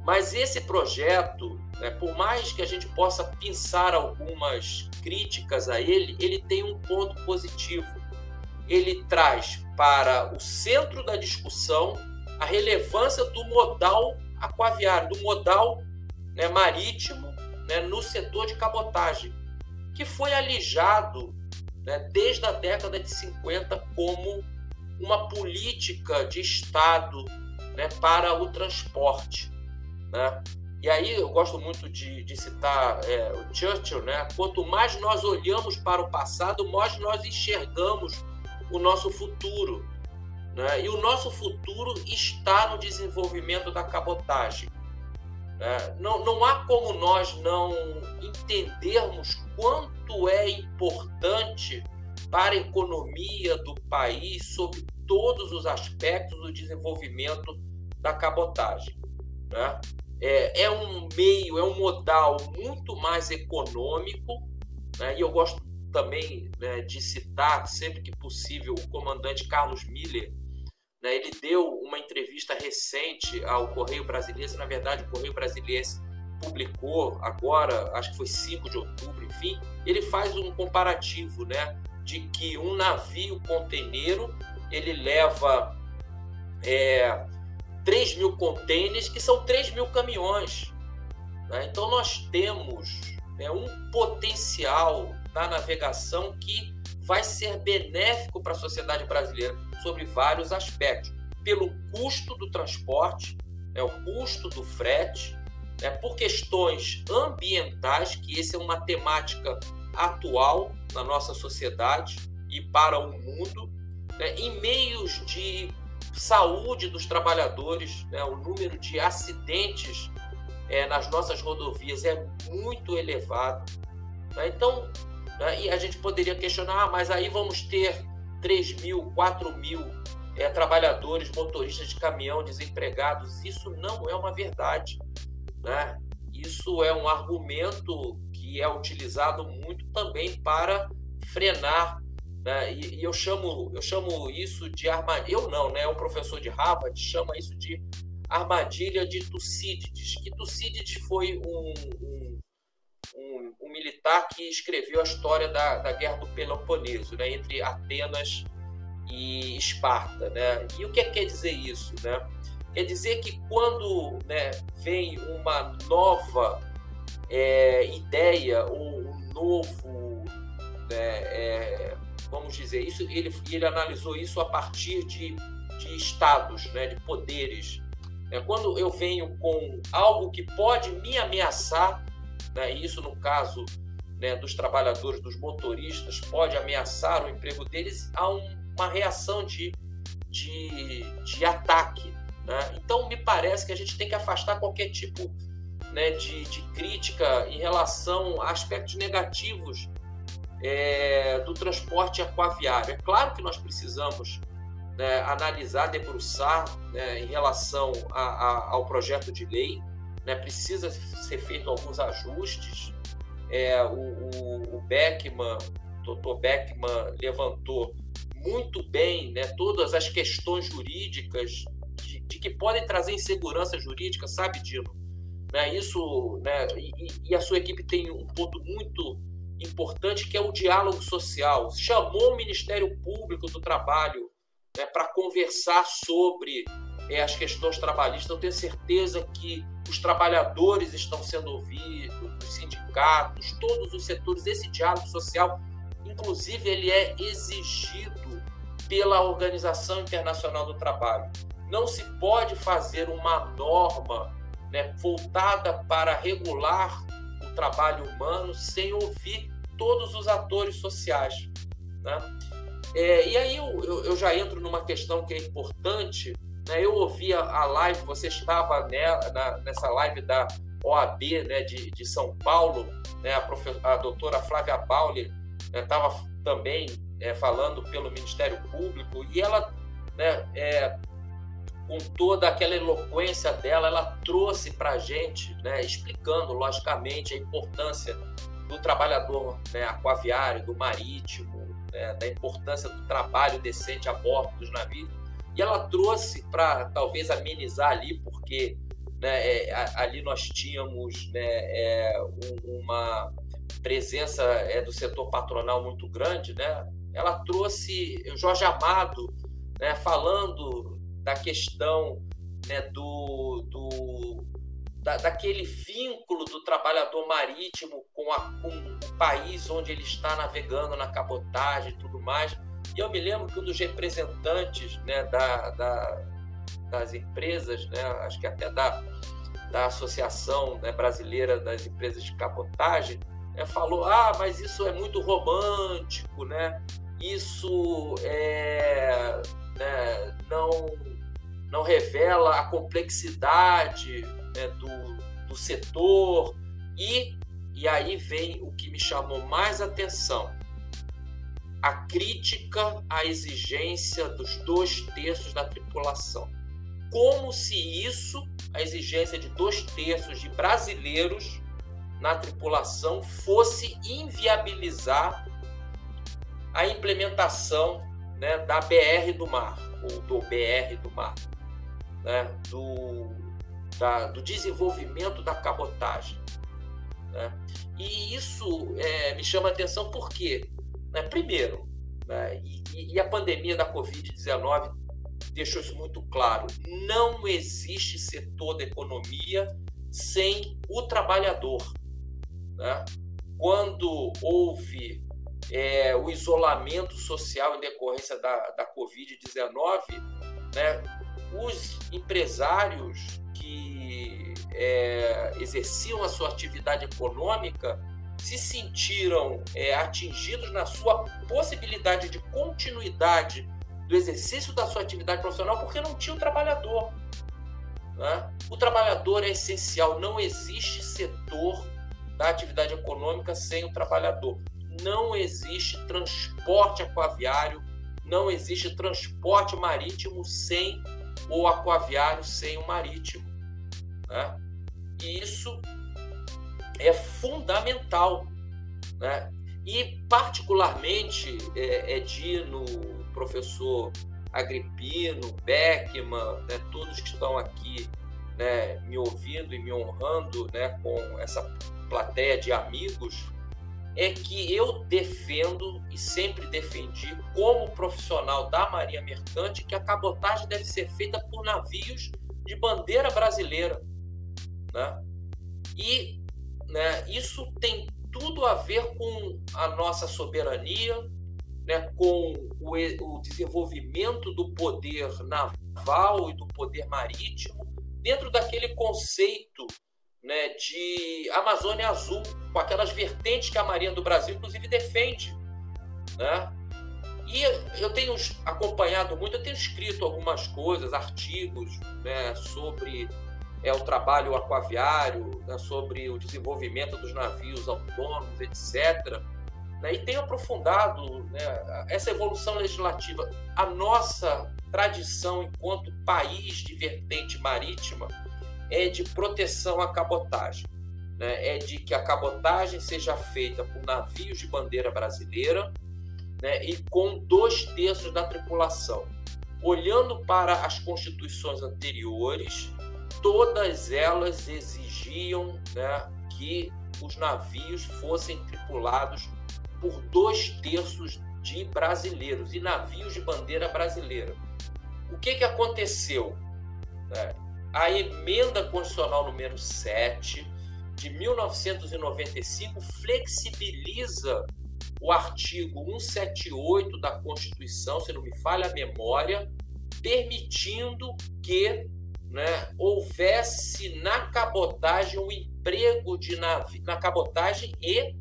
Mas esse projeto, né, por mais que a gente possa pensar algumas críticas a ele, ele tem um ponto positivo. Ele traz para o centro da discussão a relevância do modal aquaviário, do modal né, marítimo né, no setor de cabotagem, que foi alijado né, desde a década de 50 como uma política de Estado né, para o transporte. Né? E aí eu gosto muito de, de citar é, o Churchill, né? quanto mais nós olhamos para o passado, mais nós enxergamos o nosso futuro. Né? E o nosso futuro está no desenvolvimento da cabotagem. É, não, não há como nós não entendermos quanto é importante para a economia do país, sob todos os aspectos do desenvolvimento da cabotagem. Né? É, é, um meio, é um modal muito mais econômico, né? e eu gosto também né, de citar, sempre que possível, o comandante Carlos Miller, né? Ele deu uma entrevista recente ao Correio Brasiliense, na verdade, o Correio Brasiliense publicou agora, acho que foi 5 de outubro, enfim, ele faz um comparativo, né, de que um navio conteneiro ele leva é, 3 mil contêineres, que são 3 mil caminhões. Né? Então nós temos né, um potencial da navegação que vai ser benéfico para a sociedade brasileira sobre vários aspectos. Pelo custo do transporte, né, o custo do frete, né, por questões ambientais, que essa é uma temática atual na nossa sociedade e para o mundo, né, em meios de saúde dos trabalhadores, né, o número de acidentes é, nas nossas rodovias é muito elevado. Né, então, né? E a gente poderia questionar, ah, mas aí vamos ter 3 mil, 4 mil é, trabalhadores, motoristas de caminhão desempregados. Isso não é uma verdade. Né? Isso é um argumento que é utilizado muito também para frenar. Né? E, e, eu chamo eu chamo isso de armadilha. Eu não, né? Um professor de Harvard chama isso de armadilha de Tucídides, que Tucídides foi um, um, um, um, militar que escreveu a história da, da Guerra do Peloponeso, né, entre Atenas e Esparta. Né? E o que, é que quer dizer isso? Né? Quer dizer que quando né, vem uma nova é, ideia, um novo, né, é, vamos dizer, isso, ele, ele analisou isso a partir de, de estados, né, de poderes. É, quando eu venho com algo que pode me ameaçar, né, isso no caso né, dos trabalhadores, dos motoristas, pode ameaçar o emprego deles, há um, uma reação de, de, de ataque. Né? Então, me parece que a gente tem que afastar qualquer tipo né, de, de crítica em relação a aspectos negativos é, do transporte aquaviário. É claro que nós precisamos né, analisar, debruçar né, em relação a, a, ao projeto de lei, né, precisa ser feito alguns ajustes. É, o, o, o Beckman, o Dr. Beckman levantou muito bem né, todas as questões jurídicas de, de, que podem trazer insegurança jurídica, sabe, Dino? Né, isso, né, e, e, a sua equipe tem um ponto muito importante que é o diálogo social. Chamou o Ministério Público do Trabalho né, para conversar sobre é, as questões trabalhistas. Eu tenho certeza que os trabalhadores estão sendo ouvidos, os sindicatos, todos os setores. Esse diálogo social, inclusive, ele é exigido pela Organização Internacional do Trabalho. Não se pode fazer uma norma né, voltada para regular o trabalho humano sem ouvir todos os atores sociais. Né? É, e aí eu, eu, eu, já entro numa questão que é importante. Né? Eu ouvi a, a live, você estava né, na, nessa live da OAB né, de, de São Paulo, né, a, a doutora Flávia Pauli estava né, também é, falando pelo Ministério Público e ela, né, é, com toda aquela eloquência dela, ela trouxe para a gente, né, explicando logicamente a importância do trabalhador né, aquaviário, do marítimo, né, da importância do trabalho decente a bordo dos navios. E ela trouxe para talvez amenizar ali, porque né, é, ali nós tínhamos né, é, uma presença é, do setor patronal muito grande, né? Ela trouxe Jorge Amado, né, falando da questão né, do, do da, daquele vínculo do trabalhador marítimo com, a, com, o país onde ele está navegando na cabotagem e tudo mais. E eu me lembro que um dos representantes né, da, da, das empresas, né, acho que até da, da Associação né, Brasileira das Empresas de Cabotagem, né, falou: ah, mas isso é muito romântico, né? isso é, né, não, não revela a complexidade né, do, do setor. E, e aí vem o que me chamou mais atenção: a crítica à exigência dos dois terços da tripulação. Como se isso, a exigência de dois terços de brasileiros na tripulação, fosse inviabilizar a implementação né, da BR do mar, ou do BR do mar, né, do, da, do desenvolvimento da cabotagem. Né? E isso é, me chama a atenção porque, né, primeiro, né, e, e, a pandemia da Covid-19 deixou isso muito claro: não existe setor da economia sem o trabalhador. Né? Quando houve é, o isolamento social em decorrência da, da Covid-19, né, os empresários que é, exerciam a sua atividade econômica se sentiram é, atingidos na sua possibilidade de continuidade do exercício da sua atividade profissional porque não tinha o trabalhador. Né? O trabalhador é essencial, não existe setor da atividade econômica sem o trabalhador. Não existe transporte aquaviário, não existe transporte marítimo sem o aquaviário, sem o marítimo. Né? E isso é fundamental. Né? E, particularmente, é, é Dino, professor Agripino, Beckman, né, todos que estão aqui né, me ouvindo e me honrando né, com essa plateia de amigos, é que eu defendo e sempre defendi, como profissional da Marinha Mercante, que a cabotagem deve ser feita por navios de bandeira brasileira. Né? E né, isso tem tudo a ver com a nossa soberania, né, com o, o desenvolvimento do poder naval e do poder marítimo, dentro daquele conceito né, de Amazônia Azul, com aquelas vertentes que a Marinha do Brasil, inclusive, defende. Né? E eu tenho acompanhado muito, eu tenho escrito algumas coisas, artigos né, sobre é, o trabalho aquaviário, né, sobre o desenvolvimento dos navios autônomos, etc. Né, e tenho aprofundado né, essa evolução legislativa. A nossa tradição enquanto país de vertente marítima é de proteção à cabotagem. Né, é de que a cabotagem seja feita por navios de bandeira brasileira né, e com dois terços da tripulação. Olhando para as constituições anteriores, todas elas exigiam né, que os navios fossem tripulados por dois terços de brasileiros e navios de bandeira brasileira. O que, que aconteceu? É, a emenda constitucional número 7 de 1995 flexibiliza o artigo 178 da Constituição, se não me falha a memória, permitindo que né, houvesse na cabotagem um emprego de navi na cabotagem e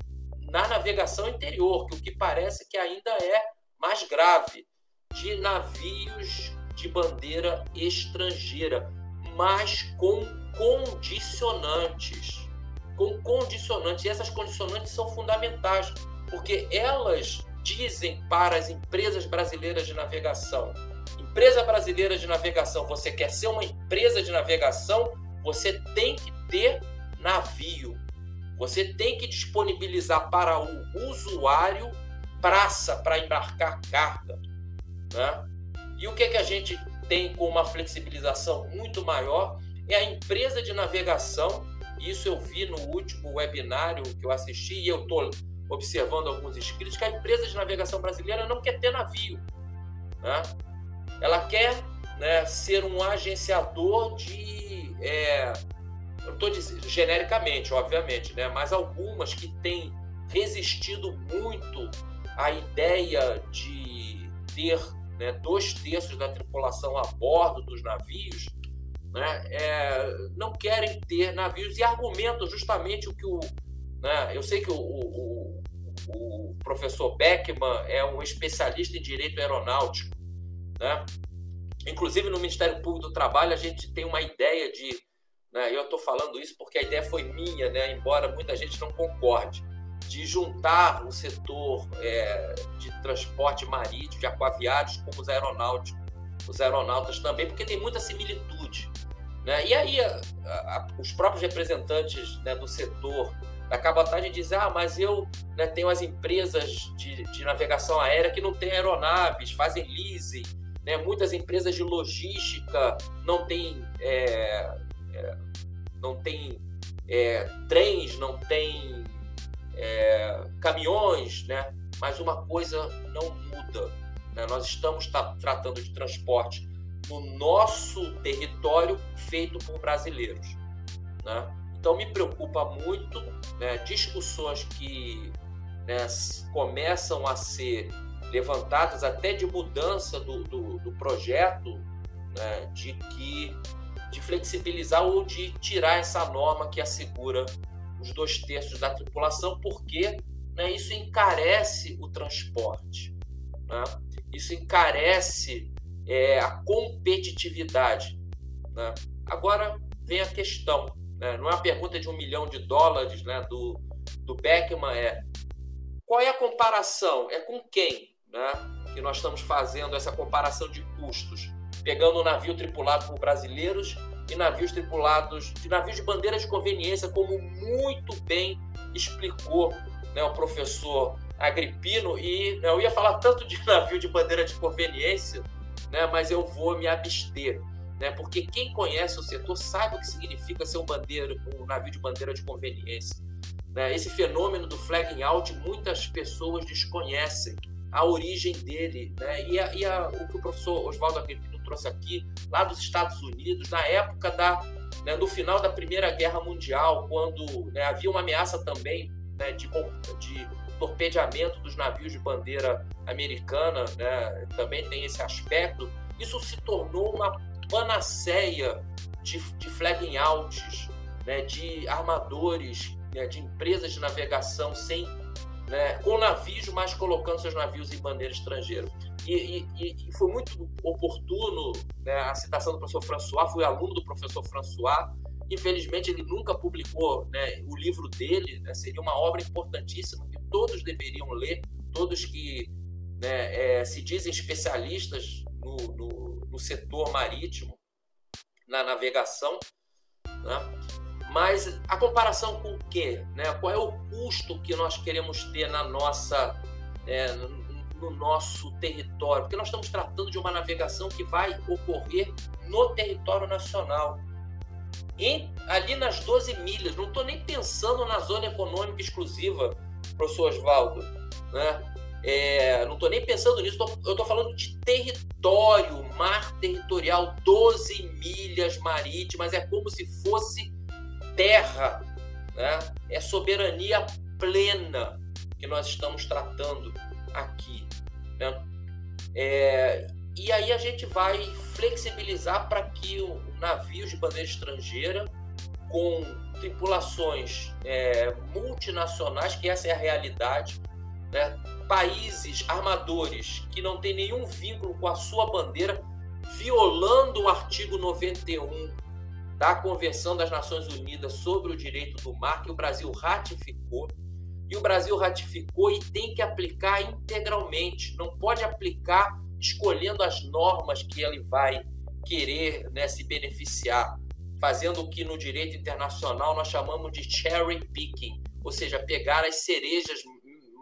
na navegação interior, que o que parece que ainda é mais grave, de navios de bandeira estrangeira, mas com condicionantes. Com condicionantes. E essas condicionantes são fundamentais, porque elas dizem para as empresas brasileiras de navegação empresa brasileira de navegação, você quer ser uma empresa de navegação, você tem que ter navio. Você tem que disponibilizar para o usuário praça para embarcar carga. Né? E o que, que a gente tem com uma flexibilização muito maior é a empresa de navegação. Isso eu vi no último webinário que eu assisti e eu estou observando alguns inscritos que a empresa de navegação brasileira não quer ter navio. Né? Ela quer né, ser um agenciador de. É, eu estou dizendo genericamente, obviamente, né, mas algumas que têm resistido muito à ideia de ter né, dois terços da tripulação a bordo dos navios, né, é, não querem ter navios e argumentam justamente o que o. Né, eu sei que o, o, o professor Beckman é um especialista em direito aeronáutico, né? Inclusive, no Ministério Público do Trabalho, a gente tem uma ideia de. Né, eu estou falando isso porque a ideia foi minha, né, embora muita gente não concorde, de juntar o setor é, de transporte marítimo, de aquaviários, com os aeronáuticos, os aeronautas também, porque tem muita similitude. Né? E aí, a, a, os próprios representantes né, do setor da cabotagem dizem: ah, mas eu né, tenho as empresas de, de navegação aérea que não têm aeronaves, fazem leasing né? Muitas empresas de logística não têm, é, é, não têm é, trens, não têm é, caminhões, né? mas uma coisa não muda. Né? Nós estamos tratando de transporte no nosso território feito por brasileiros. Né? Então me preocupa muito né, discussões que né, começam a ser levantadas até de mudança do, do, do projeto, né, de que de flexibilizar ou de tirar essa norma que assegura os dois terços da tripulação, porque né, isso encarece o transporte, né? isso encarece é, a competitividade. Né? Agora vem a questão, né? não é uma pergunta de um milhão de dólares né, do, do Beckman, é qual é a comparação? É com quem? Né, que nós estamos fazendo essa comparação de custos, pegando um navio tripulado por brasileiros e navios tripulados de navios de bandeira de conveniência, como muito bem explicou né, o professor Agripino. E né, eu ia falar tanto de (laughs) navio de bandeira de conveniência, né, mas eu vou me abster. Né, porque quem conhece o setor sabe o que significa ser um, bandeira, um navio de bandeira de conveniência. Né? Esse fenômeno do flagging out, muitas pessoas desconhecem a origem dele. Né? E, a, e a, o que o professor Oswaldo Agripino trouxe aqui, lá dos Estados Unidos, na época da, né, no final da Primeira Guerra Mundial, quando né, havia uma ameaça também né, de, de torpedeamento dos navios de bandeira americana, né, também tem esse aspecto. Isso se tornou uma panaceia de, de flagging outs, né, de armadores, né, de empresas de navegação sem, né, com navios, mas colocando seus navios em bandeira estrangeira. E, e, e foi muito oportuno né, a citação do professor François, fui aluno do professor François, Infelizmente, ele nunca publicou né, o livro dele, né, seria uma obra importantíssima que todos deveriam ler, todos que né, é, se dizem especialistas no, no, no, setor marítimo, na navegação. Né? Mas a comparação com o quê? Né? Qual é o custo que nós queremos ter na nossa, é, no nosso território? Porque nós estamos tratando de uma navegação que vai ocorrer no território nacional em, ali nas 12 milhas. Não estou nem pensando na zona econômica exclusiva, professor Oswaldo. Né? É, não estou nem pensando nisso, tô, eu estou falando de território, mar territorial, 12 milhas marítimas, é como se fosse terra, né? é soberania plena que nós estamos tratando aqui. Né? É, e aí a gente vai flexibilizar para que o navios de bandeira estrangeira com tripulações é, multinacionais, que essa é a realidade, né? países armadores que não têm nenhum vínculo com a sua bandeira, violando o artigo 91 da Convenção das Nações Unidas sobre o Direito do Mar, que o Brasil ratificou. E o Brasil ratificou e tem que aplicar integralmente, não pode aplicar escolhendo as normas que ele vai querer né, se beneficiar, fazendo o que no direito internacional nós chamamos de cherry picking, ou seja, pegar as cerejas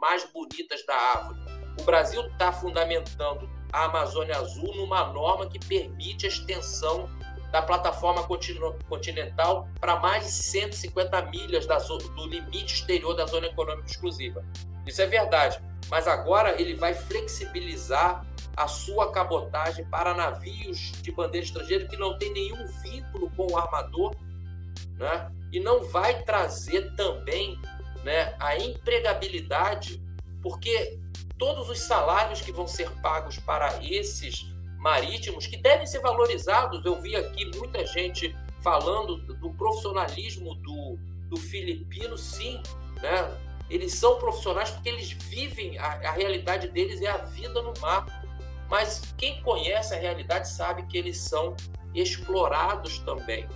mais bonitas da árvore. O Brasil está fundamentando a Amazônia Azul numa norma que permite a extensão da plataforma continental para mais de 150 milhas do limite exterior da zona econômica exclusiva. Isso é verdade, mas agora ele vai flexibilizar a sua cabotagem para navios de bandeira estrangeira que não tem nenhum vínculo com o armador, né? E não vai trazer também, né, a empregabilidade, porque todos os salários que vão ser pagos para esses marítimos que devem ser valorizados, eu vi aqui muita gente falando do profissionalismo do, do filipino, sim, né? Eles são profissionais porque eles vivem, a, a realidade deles é a vida no mar mas quem conhece a realidade sabe que eles são explorados também.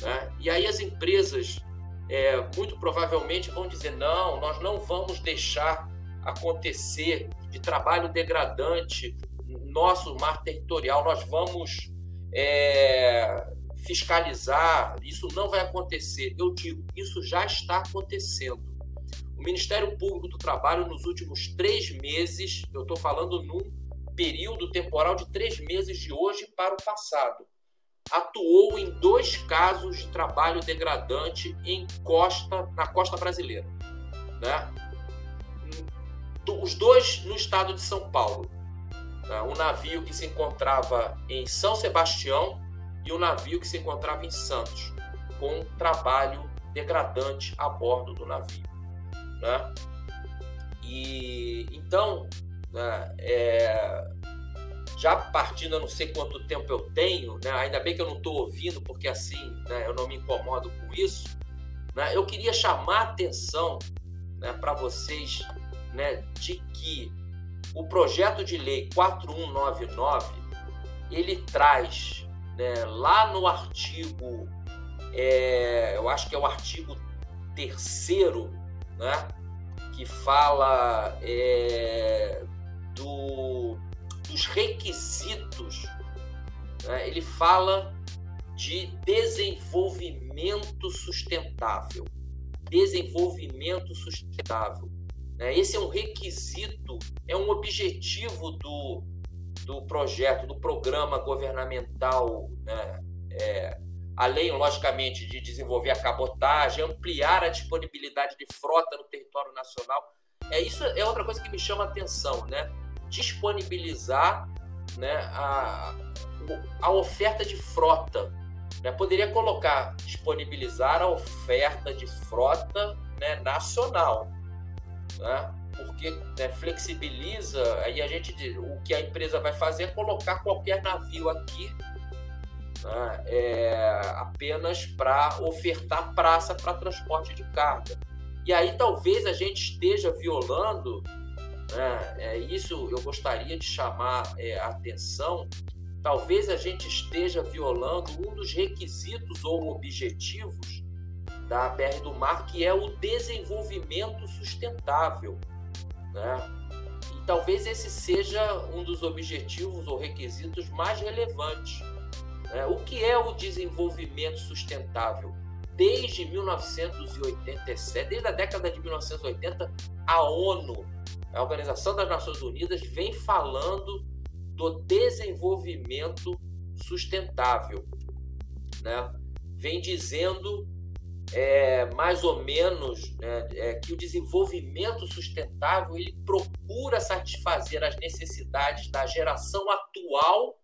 Né? E aí as empresas é, muito provavelmente vão dizer: não, nós não vamos deixar acontecer de trabalho degradante nosso mar territorial, nós vamos é, fiscalizar, isso não vai acontecer. Eu digo, isso já está acontecendo. O Ministério Público do Trabalho, nos últimos três meses, eu estou falando num período temporal de três meses de hoje para o passado. Atuou em dois casos de trabalho degradante em costa, na costa brasileira. Né? Os dois no estado de São Paulo. Né? Um navio que se encontrava em São Sebastião e um navio que se encontrava em Santos, com um trabalho degradante a bordo do navio. Né? E então né? É, já partindo, eu não sei quanto tempo eu tenho, né? ainda bem que eu não estou ouvindo, porque assim né, eu não me incomodo com isso. Né? Eu queria chamar a atenção né, para vocês né, de que o projeto de lei 4199 ele traz né, lá no artigo, é, eu acho que é o artigo terceiro, né, que fala é, do, dos requisitos, né? ele fala de desenvolvimento sustentável. Desenvolvimento sustentável. Né? Esse é um requisito, é um objetivo do, do projeto, do programa governamental, né, é, além, logicamente, de desenvolver a cabotagem, ampliar a disponibilidade de frota no território nacional. É isso é outra coisa que me chama a atenção, né? Disponibilizar né, a, a oferta de frota. Né? Poderia colocar, disponibilizar a oferta de frota né, nacional. Né? porque né, flexibiliza, aí a gente o que a empresa vai fazer é colocar qualquer navio aqui né, é, apenas para ofertar praça para transporte de carga. E aí talvez a gente esteja violando, né, é, isso eu gostaria de chamar é, atenção, talvez a gente esteja violando um dos requisitos ou objetivos da BR do Mar, que é o desenvolvimento sustentável. Né? E talvez esse seja um dos objetivos ou requisitos mais relevantes. Né? O que é o desenvolvimento sustentável? Desde 1987, desde a década de 1980, a ONU, a Organização das Nações Unidas, vem falando do desenvolvimento sustentável. Né? Vem dizendo é, mais ou menos né, é, que o desenvolvimento sustentável ele procura satisfazer as necessidades da geração atual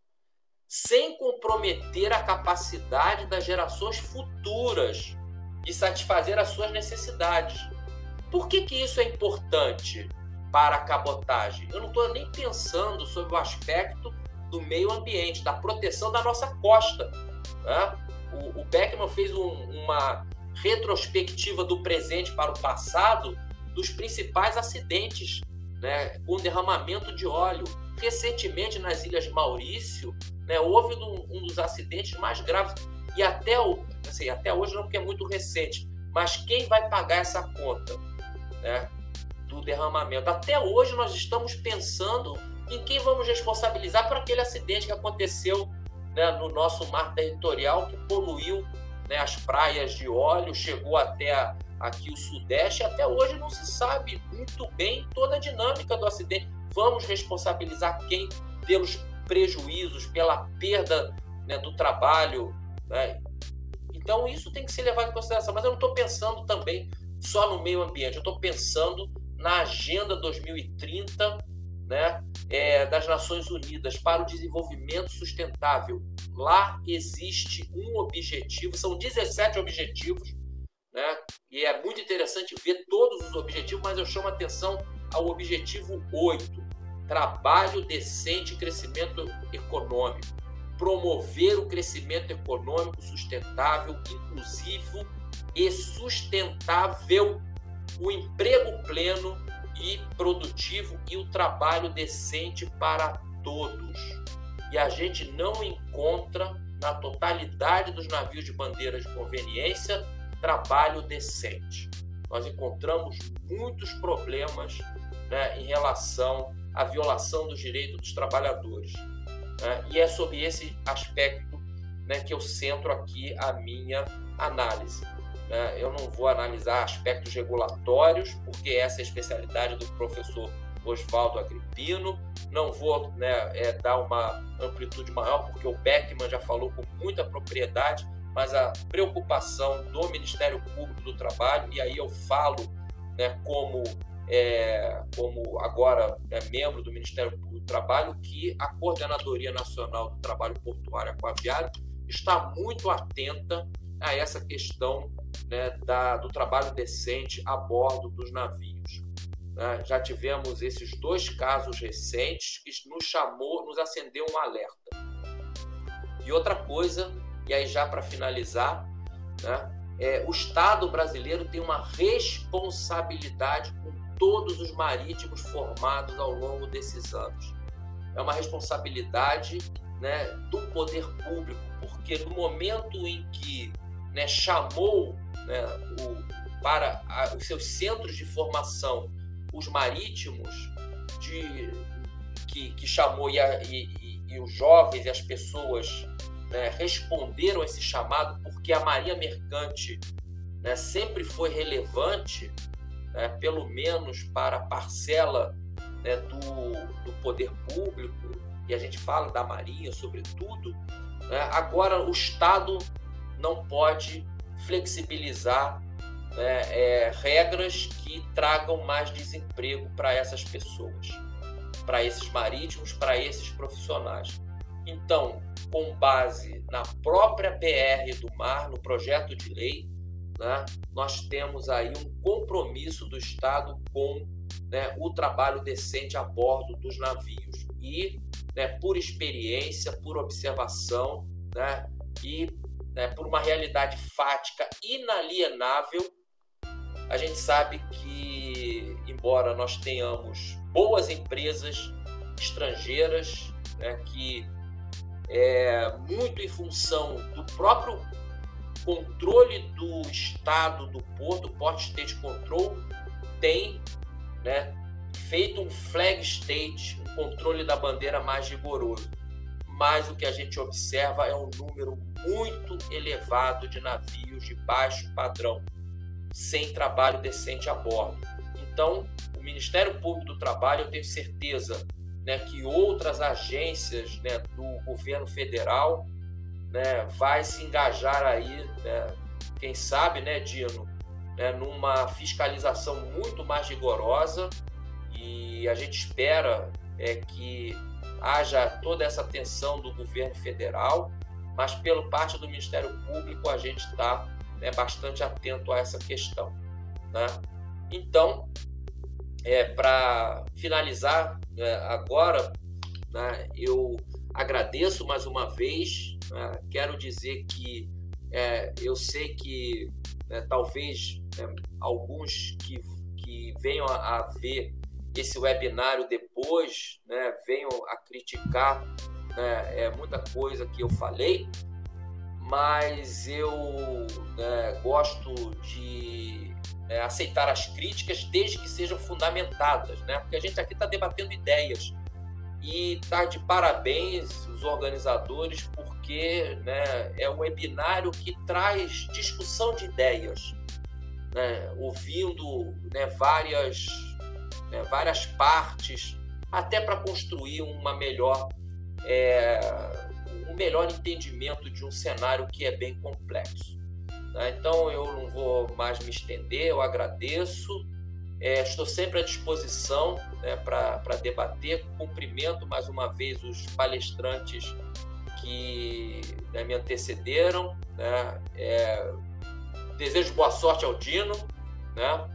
sem comprometer a capacidade das gerações futuras de satisfazer as suas necessidades. Por que, que isso é importante para a cabotagem? Eu não estou nem pensando sobre o aspecto do meio ambiente, da proteção da nossa costa. Né? O, o Beckman fez um, uma retrospectiva do presente para o passado dos principais acidentes né, com derramamento de óleo. Recentemente, nas Ilhas Maurício, né, houve um, um, dos acidentes mais graves. E até, o, assim, até hoje não porque é muito recente, mas quem vai pagar essa conta né, do derramamento? Até hoje nós estamos pensando em quem vamos responsabilizar por aquele acidente que aconteceu né, no nosso mar territorial, que poluiu né, as praias de óleo, chegou até aqui o Sudeste. Até hoje não se sabe muito bem toda a dinâmica do acidente. Vamos responsabilizar quem pelos prejuízos, pela perda né, do trabalho. Né? Então, isso tem que ser levado em consideração. Mas eu não estou pensando também só no meio ambiente, eu estou pensando na Agenda 2030 né, é, das Nações Unidas para o Desenvolvimento Sustentável. Lá existe um objetivo, são 17 objetivos, né, e é muito interessante ver todos os objetivos, mas eu chamo atenção ao objetivo 8, trabalho decente e crescimento econômico. Promover o crescimento econômico sustentável, inclusivo e sustentável, o emprego pleno e produtivo e o trabalho decente para todos. E a gente não encontra na totalidade dos navios de bandeira de conveniência trabalho decente. Nós encontramos muitos problemas né, em relação à violação dos direitos dos trabalhadores. Né? E é sobre esse aspecto né, que eu centro aqui a minha análise. Né? Eu não vou analisar aspectos regulatórios, porque essa é a especialidade do professor Oswaldo Agripino. Não vou né, é, dar uma amplitude maior, porque o Beckman já falou com muita propriedade, mas a preocupação do Ministério Público do Trabalho, e aí eu falo né, como, é, como agora né, membro do Ministério Público do Trabalho, que a Coordenadoria Nacional do Trabalho Portuário Aquaviário está muito atenta a essa questão né, da, do trabalho decente a bordo dos navios. Né? Já tivemos esses dois casos recentes que nos chamou, nos acendeu um alerta. E outra coisa, e aí já para finalizar, né, é, o Estado brasileiro tem uma responsabilidade com todos os marítimos formados ao longo desses anos. É uma responsabilidade né, do poder público, porque no momento em que né, chamou né, o, para a, os seus centros de formação, os marítimos, de, que, que chamou e, a, e, e, os jovens e as pessoas né, responderam a esse chamado, porque a Marinha Mercante né, sempre foi relevante, né, pelo menos para a parcela né, do, do poder público, e a gente fala da Marinha, sobretudo, né? agora o Estado não pode flexibilizar né, é, regras que tragam mais desemprego para essas pessoas, para esses marítimos, para esses profissionais. Então, com base na própria PR do mar, no projeto de lei, né, nós temos aí um compromisso do Estado com né, o trabalho decente a bordo dos navios. E, né, por experiência, por observação né, e né, por uma realidade fática inalienável, a gente sabe que, embora nós tenhamos boas empresas estrangeiras, né, que é muito em função do próprio controle do Estado do porto, Port State Control tem né, feito um flag state, um controle da bandeira mais rigoroso. Mas o que a gente observa é um número muito elevado de navios de baixo padrão, sem trabalho decente a bordo. Então, o Ministério Público do Trabalho, eu tenho certeza né, que outras agências né, do governo federal né, vai se engajar aí, né, quem sabe, né, Dino, né, numa fiscalização muito mais rigorosa e a gente espera é, que haja toda essa atenção do governo federal, mas pelo parte do Ministério Público a gente está né, bastante atento a essa questão. Né? Então, é, para finalizar né, agora, né, eu agradeço mais uma vez. Né, quero dizer que é, eu sei que né, talvez alguns que, que venham a, a, ver esse webinário depois né, venham a criticar né, é, muita coisa que eu falei, mas eu né, gosto de é, aceitar as críticas desde que sejam fundamentadas, né? porque a gente aqui está debatendo ideias e está de parabéns os organizadores porque né, é um webinário que traz discussão de ideias, né, ouvindo né, várias, né, várias partes, até para construir uma melhor, é, um melhor entendimento de um cenário que é bem complexo. Né? Então eu não vou mais me estender, eu agradeço. É, estou sempre à disposição né, para debater. Cumprimento mais uma vez os palestrantes que né, me antecederam. Né? É, desejo boa sorte ao Dino né?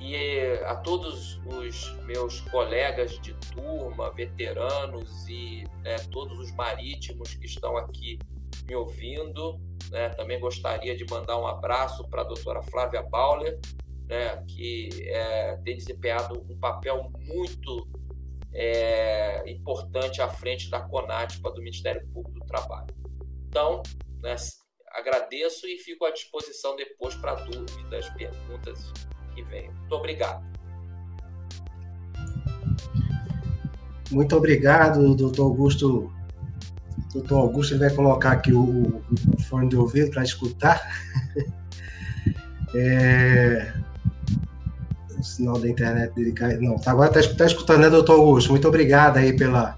E a todos os meus colegas de turma, veteranos e né, todos os marítimos que estão aqui me ouvindo. Né? Também gostaria de mandar um abraço para a doutora Flávia Bauler, né? que é, tem desempenhado um papel muito é, importante à frente da CONATPA, do Ministério Público do Trabalho. Então, né, agradeço e fico à disposição depois para dúvidas, perguntas que venham. Muito obrigado. Muito obrigado, doutor Augusto doutor Augusto vai colocar aqui o, fone de ouvido para escutar. (laughs) é... O sinal da internet dele cai. Não, tá, agora está tá escutando, né, doutor Augusto? Muito obrigado aí pela,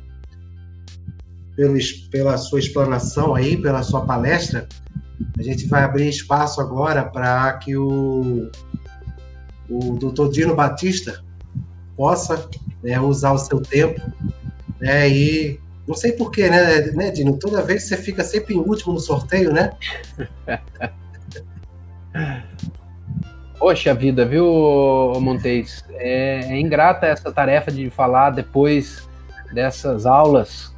pelo, pela sua explanação aí, pela sua palestra. A gente vai abrir espaço agora para que o, o doutor Dino Batista possa né, usar o seu tempo né, e não sei porquê, né, né, Dino? Toda vez você fica sempre em último no sorteio, né? (laughs) Poxa vida, viu, Montes? É, é, ingrata essa tarefa de falar depois dessas aulas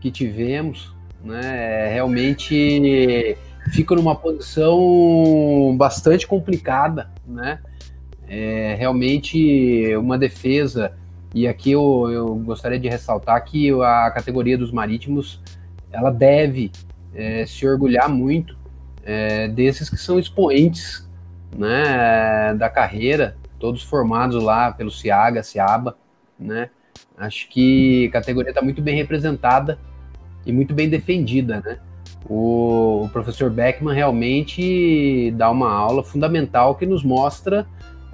que tivemos, né? É, realmente fico numa posição bastante complicada, né? É realmente uma defesa e aqui eu, eu gostaria de ressaltar que a categoria dos marítimos ela deve é, se orgulhar muito é, desses que são expoentes né, da carreira, todos formados lá pelo CIAGA, CIABA, né? Acho que a categoria está muito bem representada e muito bem defendida, né? O, o, professor Beckman realmente dá uma aula fundamental que nos mostra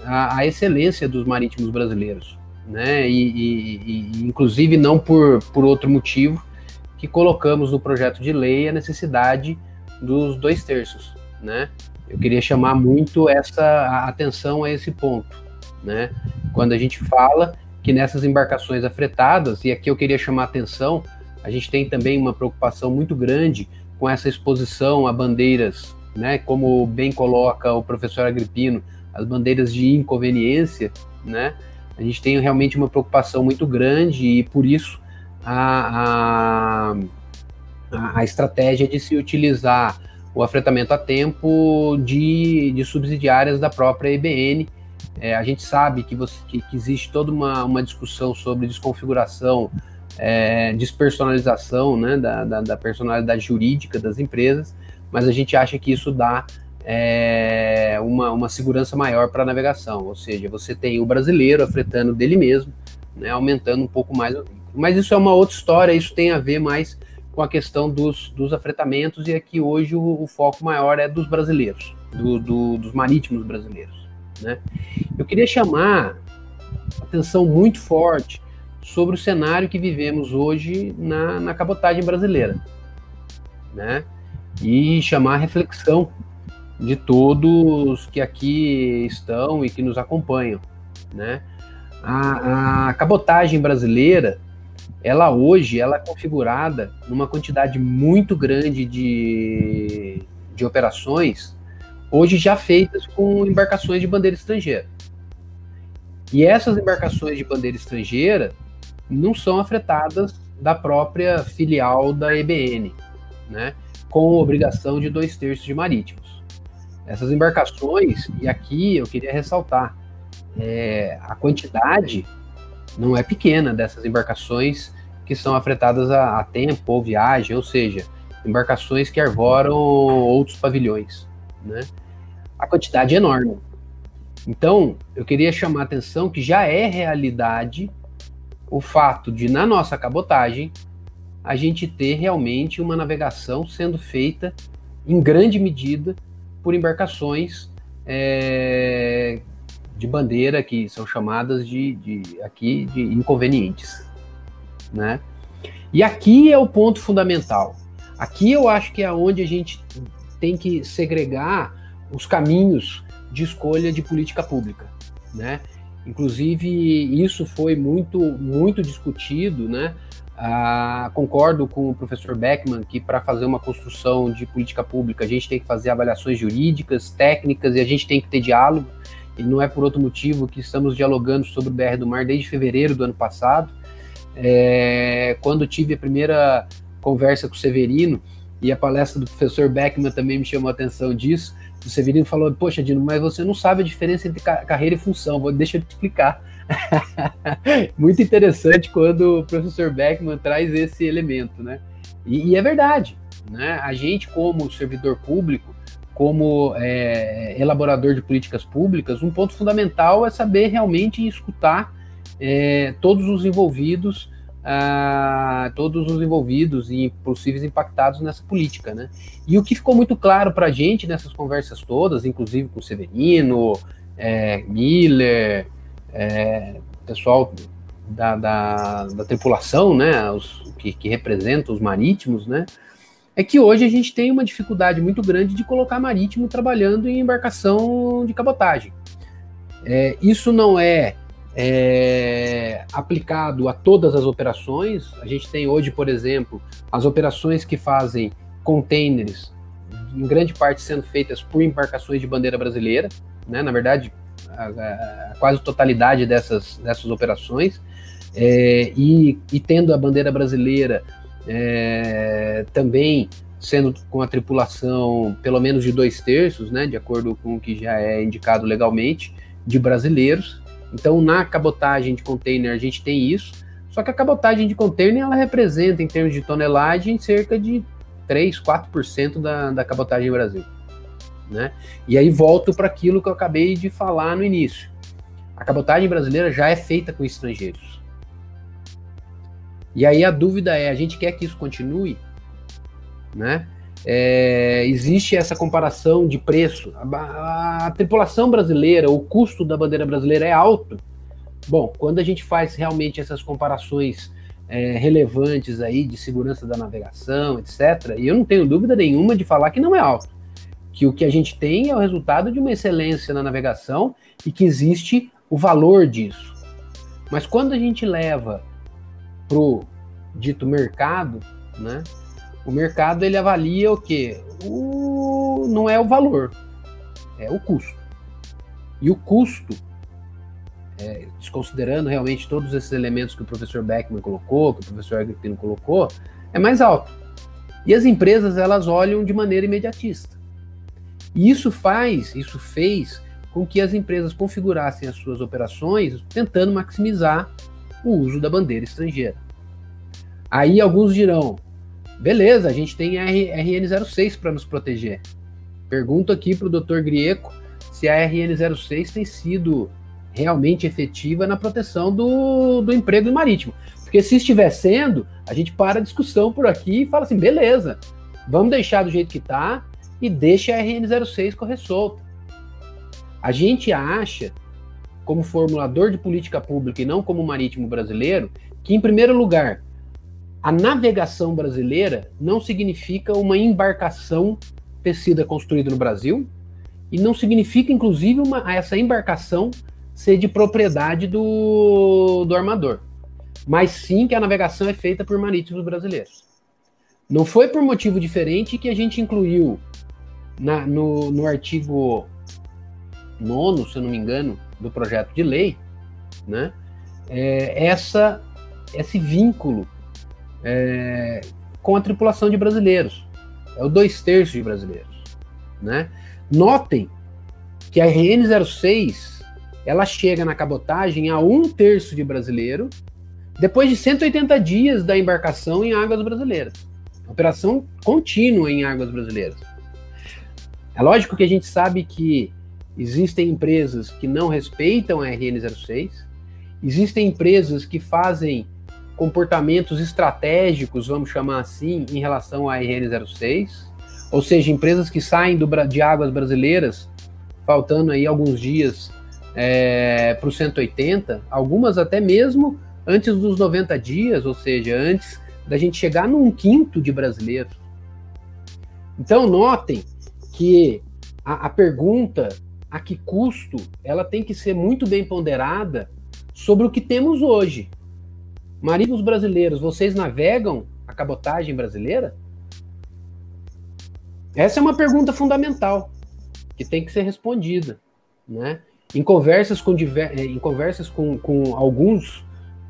a, a excelência dos marítimos brasileiros né? E, e, e, inclusive não por, por outro motivo que colocamos no projeto de lei a necessidade dos dois terços, né? Eu queria chamar muito essa atenção a esse ponto, né? Quando a gente fala que nessas embarcações afretadas, e aqui eu queria chamar a atenção, a gente tem também uma preocupação muito grande com essa exposição a bandeiras, né? Como bem coloca o professor Agripino, as bandeiras de inconveniência, né? A gente tem realmente uma preocupação muito grande e por isso a, a, a estratégia de se utilizar o afretamento a tempo de, de subsidiárias da própria IBN. É, a gente sabe que, você, que, que, existe toda uma, uma discussão sobre desconfiguração, é, despersonalização né, da, da, da, personalidade jurídica das empresas, mas a gente acha que isso dá é, uma, uma segurança maior para a navegação, ou seja, você tem o brasileiro afretando dele mesmo, né, aumentando um pouco mais. Mas isso é uma outra história, isso tem a ver mais com a questão dos, dos afretamentos, e aqui hoje o, o foco maior é dos brasileiros, do, do, dos marítimos brasileiros. Né? Eu queria chamar atenção muito forte sobre o cenário que vivemos hoje na, na cabotagem brasileira, né? E chamar a reflexão de todos que aqui estão e que nos acompanham, né? A, a cabotagem brasileira ela hoje ela é configurada numa quantidade muito grande de, de operações, hoje já feitas com embarcações de bandeira estrangeira. E essas embarcações de bandeira estrangeira não são afetadas da própria filial da EBN, né, com obrigação de dois terços de marítimos. Essas embarcações, e aqui eu queria ressaltar, é, a quantidade não é pequena dessas embarcações que são afetadas a, a tempo ou viagem, ou seja, embarcações que arvoram outros pavilhões, né? A quantidade é enorme. Então, eu queria chamar a atenção que já é realidade o fato de, na nossa cabotagem, a gente ter realmente uma navegação sendo feita em grande medida por embarcações é, de bandeira que são chamadas de, de aqui de inconvenientes, né? E aqui é o ponto fundamental. Aqui eu acho que é onde a gente tem que segregar os caminhos de escolha de política pública, né? Inclusive isso foi muito muito discutido, né? Ah, concordo com o professor Beckman que para fazer uma construção de política pública a gente tem que fazer avaliações jurídicas, técnicas e a gente tem que ter diálogo e não é por outro motivo que estamos dialogando sobre o BR do Mar desde fevereiro do ano passado. É, quando tive a primeira conversa com o Severino, e a palestra do professor Beckman também me chamou a atenção disso, o Severino falou, poxa, Dino, mas você não sabe a diferença entre carreira e função, Vou, deixa eu te explicar. (laughs) Muito interessante quando o professor Beckman traz esse elemento, né? E, e é verdade, né? A gente, como servidor público, como é, elaborador de políticas públicas, um ponto fundamental é saber realmente escutar é, todos os envolvidos, ah, todos os envolvidos e possíveis impactados nessa política, né? E o que ficou muito claro para a gente nessas conversas todas, inclusive com Severino, é, Miller, é, pessoal da, da, da, tripulação, né, os, que, que representa os marítimos, né, é que hoje a gente tem uma dificuldade muito grande de colocar marítimo trabalhando em embarcação de cabotagem. É, isso não é, é, aplicado a todas as operações. A gente tem hoje, por exemplo, as operações que fazem containers, em grande parte sendo feitas por embarcações de bandeira brasileira, né? na verdade, a, a, quase totalidade dessas, dessas operações, é, e, e tendo a bandeira brasileira é, também sendo com a tripulação pelo menos de dois terços, né, de acordo com o que já é indicado legalmente, de brasileiros. Então, na cabotagem de container, a gente tem isso. Só que a cabotagem de container, ela representa, em termos de tonelagem, cerca de 3, 4% da, da cabotagem Brasil. Né? E aí volto para aquilo que eu acabei de falar no início. A cabotagem brasileira já é feita com estrangeiros. E aí a dúvida é: a gente quer que isso continue? Né? É, existe essa comparação de preço. A, a, a, tripulação brasileira, o custo da bandeira brasileira é alto, Bom, quando a gente faz realmente essas comparações é, relevantes aí de segurança da navegação, etc., e eu não tenho dúvida nenhuma de falar que não é alto. Que o que a gente tem é o resultado de uma excelência na navegação e que existe o valor disso. Mas quando a gente leva para o dito mercado, né, o mercado ele avalia o quê? O, não é o valor, é o custo. E o custo, é, desconsiderando realmente todos esses elementos que o professor Beckman colocou, que o professor Agripino colocou, é mais alto. E as empresas elas olham de maneira imediatista. E isso faz, isso fez com que as empresas configurassem as suas operações tentando maximizar o uso da bandeira estrangeira. Aí alguns dirão: beleza, a gente tem a RN06 para nos proteger. Pergunto aqui para o Dr. Grieco se a RN06 tem sido realmente efetiva na proteção do, do emprego marítimo. Porque se estiver sendo, a gente para a discussão por aqui e fala assim: beleza, vamos deixar do jeito que está e deixa a RN06 correr solta. A gente acha, como formulador de política pública e não como marítimo brasileiro, que, em primeiro lugar, a navegação brasileira não significa uma embarcação tecida construída no Brasil e não significa, inclusive, uma, essa embarcação ser de propriedade do, do armador, mas sim que a navegação é feita por marítimos brasileiros. Não foi por motivo diferente que a gente incluiu na, no, no artigo 9, se eu não me engano, do projeto de lei, né, é, essa, esse vínculo é, com a tripulação de brasileiros. É o dois terços de brasileiros. Né? Notem que a RN06 ela chega na cabotagem a um terço de brasileiro depois de 180 dias da embarcação em águas brasileiras. Operação contínua em águas brasileiras. É lógico que a gente sabe que existem empresas que não respeitam a RN06, existem empresas que fazem comportamentos estratégicos, vamos chamar assim, em relação à RN06, ou seja, empresas que saem do, de águas brasileiras, faltando aí alguns dias é, para os 180, algumas até mesmo antes dos 90 dias, ou seja, antes da gente chegar num quinto de brasileiros. Então, notem que a, a pergunta a que custo ela tem que ser muito bem ponderada sobre o que temos hoje. Marítimos brasileiros, vocês navegam a cabotagem brasileira? Essa é uma pergunta fundamental que tem que ser respondida, né? Em conversas com. Eh, em conversas com, com alguns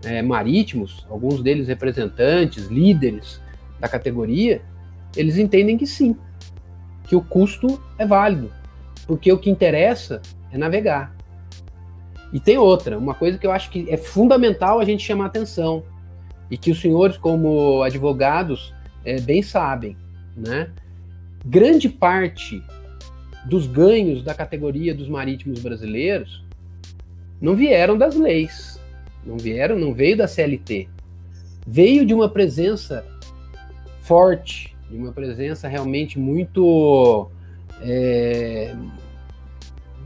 é, marítimos, alguns deles representantes, líderes da categoria, eles entendem que sim, que o custo é válido, porque o que interessa é navegar. E tem outra, uma coisa que eu acho que é fundamental a gente chamar atenção, e que os senhores, como advogados, é, bem sabem, né? Grande parte dos ganhos da categoria dos marítimos brasileiros não vieram das leis, não vieram, não veio da CLT, veio de uma presença forte, de uma presença realmente muito é,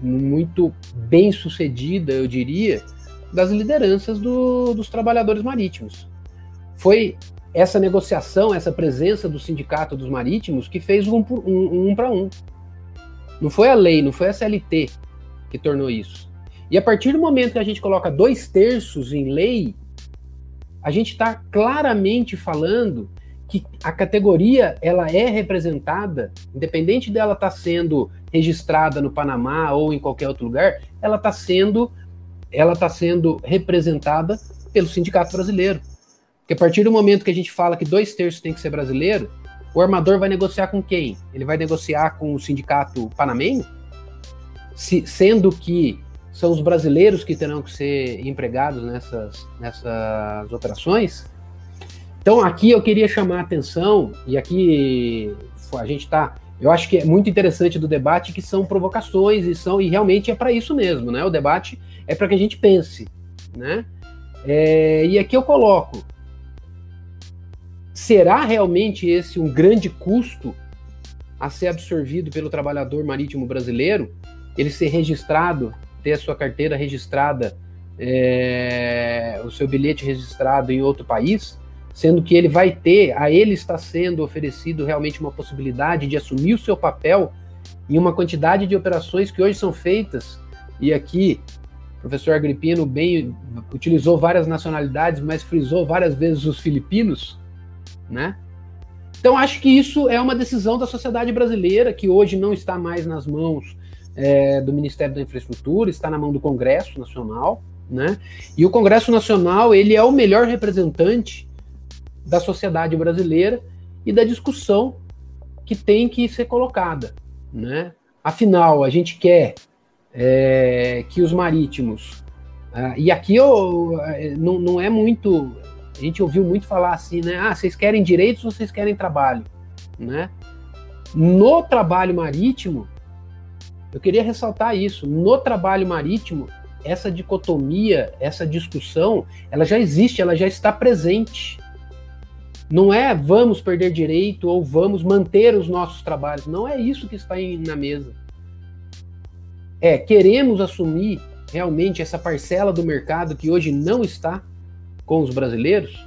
muito bem sucedida, eu diria, das lideranças do, dos trabalhadores marítimos. Foi essa negociação, essa presença do sindicato dos marítimos que fez um, um, um para um. Não foi a lei, não foi a CLT que tornou isso. E a partir do momento que a gente coloca dois terços em lei, a gente está claramente falando que a categoria ela é representada, independente dela estar tá sendo registrada no Panamá ou em qualquer outro lugar, ela está sendo ela está sendo representada pelo sindicato brasileiro. Porque a partir do momento que a gente fala que dois terços tem que ser brasileiro, o armador vai negociar com quem? Ele vai negociar com o sindicato panamenho? Se, sendo que são os brasileiros que terão que ser empregados nessas, nessas operações? Então, aqui eu queria chamar a atenção, e aqui a gente está. Eu acho que é muito interessante do debate que são provocações e são e realmente é para isso mesmo, né? O debate é para que a gente pense, né? É, e aqui eu coloco: será realmente esse um grande custo a ser absorvido pelo trabalhador marítimo brasileiro? Ele ser registrado, ter a sua carteira registrada é, o seu bilhete registrado em outro país, sendo que ele vai ter, a ele está sendo oferecido realmente uma possibilidade de assumir o seu papel em uma quantidade de operações que hoje são feitas, e aqui o professor Agripino bem utilizou várias nacionalidades, mas frisou várias vezes os filipinos, né? Então acho que isso é uma decisão da sociedade brasileira que hoje não está mais nas mãos é, do Ministério da Infraestrutura, está na mão do Congresso Nacional, né? E o Congresso Nacional ele é o melhor representante da sociedade brasileira e da discussão que tem que ser colocada, né? Afinal, a gente quer é, que os marítimos uh, e aqui eu, é, não, não é muito a gente ouviu muito falar assim, né? Ah, vocês querem direitos ou vocês querem trabalho, né? No trabalho marítimo, eu queria ressaltar isso. No trabalho marítimo, essa dicotomia, essa discussão, ela já existe, ela já está presente. Não é vamos perder direito ou vamos manter os nossos trabalhos. Não é isso que está na mesa. É, queremos assumir realmente essa parcela do mercado que hoje não está com os brasileiros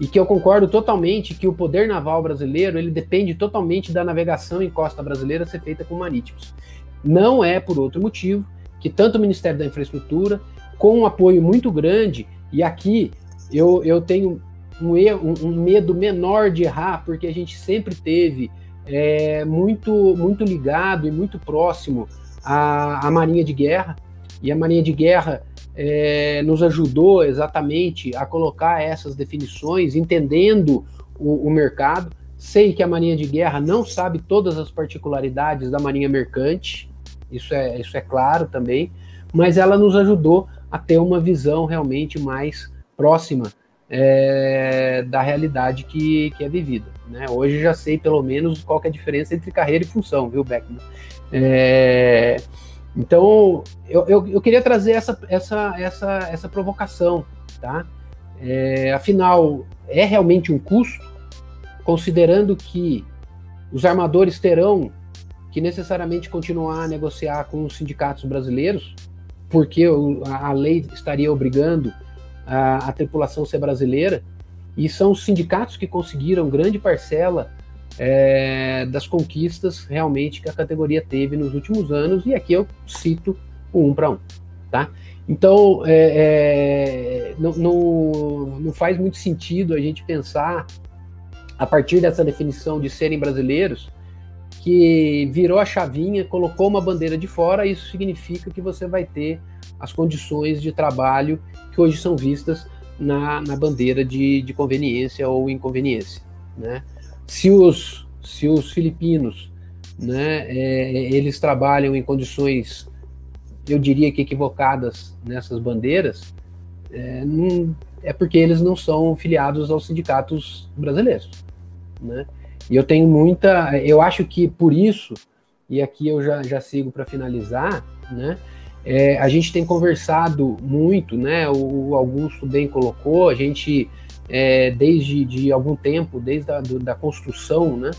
e que eu concordo totalmente que o poder naval brasileiro ele depende totalmente da navegação em costa brasileira ser feita com marítimos. Não é por outro motivo que tanto o Ministério da Infraestrutura, com um apoio muito grande, e aqui eu, eu tenho um, um, medo menor de errar, porque a gente sempre teve é, muito, muito ligado e muito próximo à, à Marinha de Guerra, e a Marinha de Guerra é, nos ajudou exatamente a colocar essas definições, entendendo o, o mercado. Sei que a Marinha de Guerra não sabe todas as particularidades da Marinha Mercante, isso é, isso é claro também, mas ela nos ajudou a ter uma visão realmente mais próxima é, da realidade que, que é vivida. Né? Hoje já sei pelo menos qual é a diferença entre carreira e função, viu, Beckman? É, então, eu, eu, eu, queria trazer essa, essa, essa, essa provocação, tá? É, afinal, é realmente um custo, considerando que os armadores terão que necessariamente continuar a negociar com os sindicatos brasileiros, porque a lei estaria obrigando a, a tripulação ser brasileira, e são os sindicatos que conseguiram grande parcela é, das conquistas realmente que a categoria teve nos últimos anos, e aqui eu cito o um para um. Tá? Então, é, é, não, não, não faz muito sentido a gente pensar, a partir dessa definição de serem brasileiros, que virou a chavinha, colocou uma bandeira de fora, isso significa que você vai ter as condições de trabalho que hoje são vistas na, na bandeira de, de conveniência ou inconveniência. Né? Se os, se os filipinos né, é, eles trabalham em condições, eu diria que equivocadas nessas bandeiras, é, não, é porque eles não são filiados aos sindicatos brasileiros. Né? E eu tenho muita. Eu acho que por isso, e aqui eu já, já sigo para finalizar, né? É, a gente tem conversado muito, né? O, Augusto bem colocou, a gente é, desde de algum tempo, desde a do, da construção né,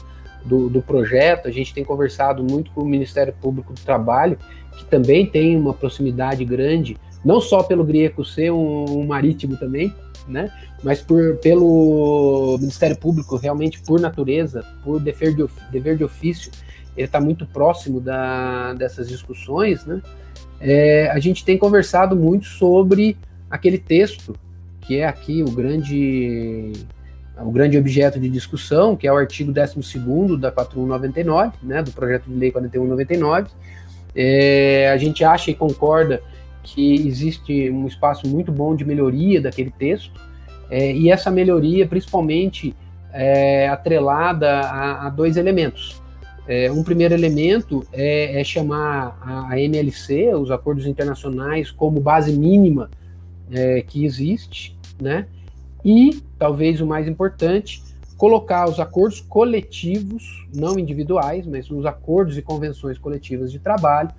do, do, projeto, a gente tem conversado muito com o Ministério Público do Trabalho, que também tem uma proximidade grande, não só pelo Grieco ser um, um marítimo também, né, mas por, pelo Ministério Público, realmente por natureza, por dever de, dever de ofício, ele está muito próximo da, dessas discussões, né, é, a gente tem conversado muito sobre aquele texto que é aqui o grande o grande objeto de discussão, que é o artigo 12 da 4199, né, do projeto de lei 4199. É, a gente acha e concorda que existe um espaço muito bom de melhoria daquele texto, é, e essa melhoria, principalmente, é atrelada a, a dois elementos. É, um primeiro elemento é, é chamar a, a, MLC, os acordos internacionais, como base mínima é, que existe, né? E, talvez o mais importante, colocar os acordos coletivos, não individuais, mas os acordos e convenções coletivas de trabalho,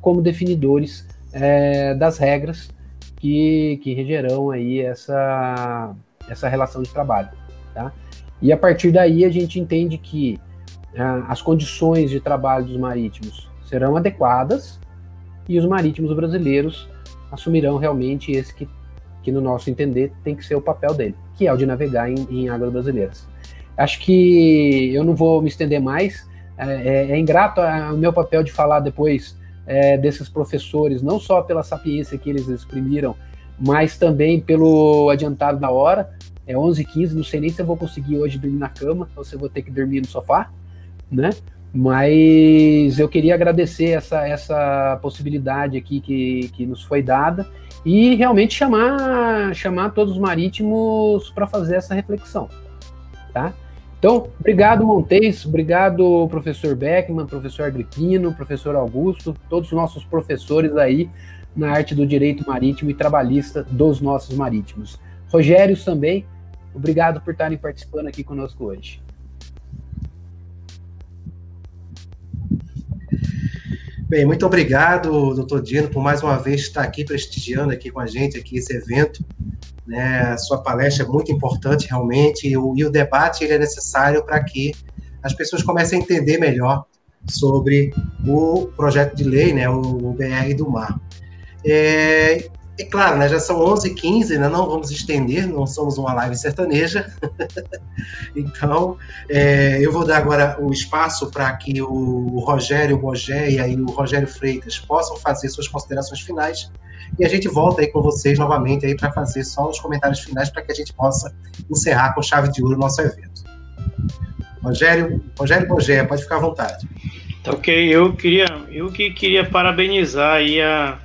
como definidores é, das regras que, que regerão aí essa, essa relação de trabalho. Tá? E a partir daí a gente entende que as condições de trabalho dos marítimos serão adequadas e os marítimos brasileiros assumirão realmente esse que, que, no nosso entender, tem que ser o papel dele, que é o de navegar em, em águas brasileiras. Acho que eu não vou me estender mais. É, é, é ingrato o meu papel de falar depois é, desses professores, não só pela sapiência que eles exprimiram, mas também pelo adiantado da hora. É 11h15, não sei nem se eu vou conseguir hoje dormir na cama ou se eu vou ter que dormir no sofá, né? Mas eu queria agradecer essa, essa possibilidade aqui que, que nos foi dada e realmente chamar, chamar todos os marítimos para fazer essa reflexão, tá? Então, obrigado, Montes, obrigado, professor Beckman, professor Agripino, professor Augusto, todos os nossos professores aí na arte do direito marítimo e trabalhista dos nossos marítimos. Rogérios também, obrigado por estarem participando aqui conosco hoje. Bem, muito obrigado, doutor Dino, por mais uma vez estar aqui prestigiando aqui com a gente aqui esse evento. Né? A sua palestra é muito importante, realmente, e o, e o debate ele é necessário para que as pessoas comecem a entender melhor sobre o projeto de lei, né, o, BR do Mar. É, é claro, né, já são 11h15, né, não vamos estender, não somos uma live sertaneja. (laughs) então, é, eu vou dar agora o espaço para que o Rogério Bogéia e o Rogério Freitas possam fazer suas considerações finais. E a gente volta aí com vocês novamente aí para fazer só os comentários finais para que a gente possa encerrar com chave de ouro o nosso evento. Rogério, Rogério Bogéia, pode ficar à vontade. Tá ok, eu queria, eu que queria parabenizar aí a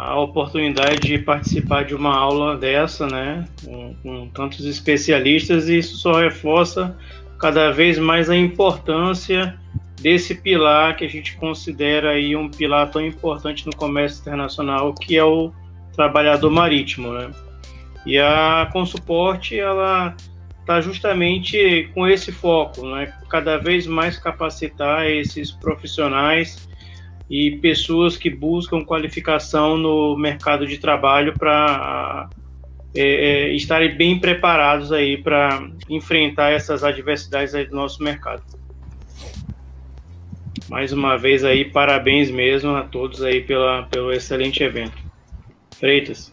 a oportunidade de participar de uma aula dessa, né, com, com, tantos especialistas, e isso só reforça cada vez mais a importância desse pilar que a gente considera aí um pilar tão importante no comércio internacional, que é o trabalhador marítimo, né? E a Consuporte, ela está justamente com esse foco, né? Cada vez mais capacitar esses profissionais e pessoas que buscam qualificação no mercado de trabalho para é, é, estarem bem preparados aí para enfrentar essas adversidades do nosso mercado. Mais uma vez aí, parabéns mesmo a todos aí pela, pelo excelente evento. Freitas.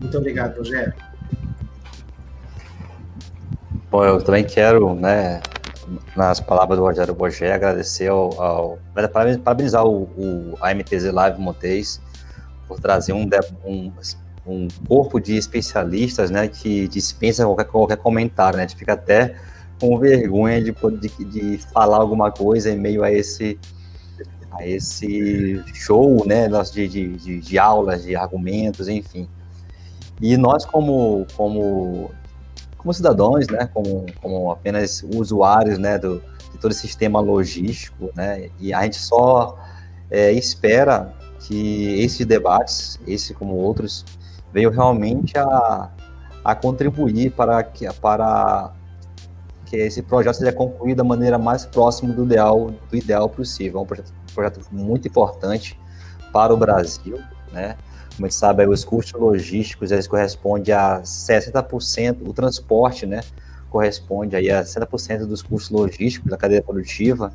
Muito obrigado, Rogério. Bom, eu também quero, né, nas palavras do Rogério Bogé, agradecer ao, ao parabenizar o, o, a MTZ Live Montes por trazer um, um, um corpo de especialistas, né, que dispensa qualquer, qualquer comentário, né, a gente fica até com vergonha de, de, de falar alguma coisa em meio a esse a esse show, né, de, de, de, aulas, de argumentos, enfim. E nós, como, como como cidadãos, né, como, como apenas usuários, né, do, de todo esse sistema logístico, né, e a gente só é, espera que esses debates, esse como outros, venham realmente a, a contribuir para que, para que esse projeto seja concluído da maneira mais próxima do ideal, do ideal possível. É um projeto, um projeto muito importante para o Brasil, né? Como a gente sabe, os custos logísticos eles correspondem a 60%, o transporte, né, corresponde aí a 60% dos custos logísticos da cadeia produtiva,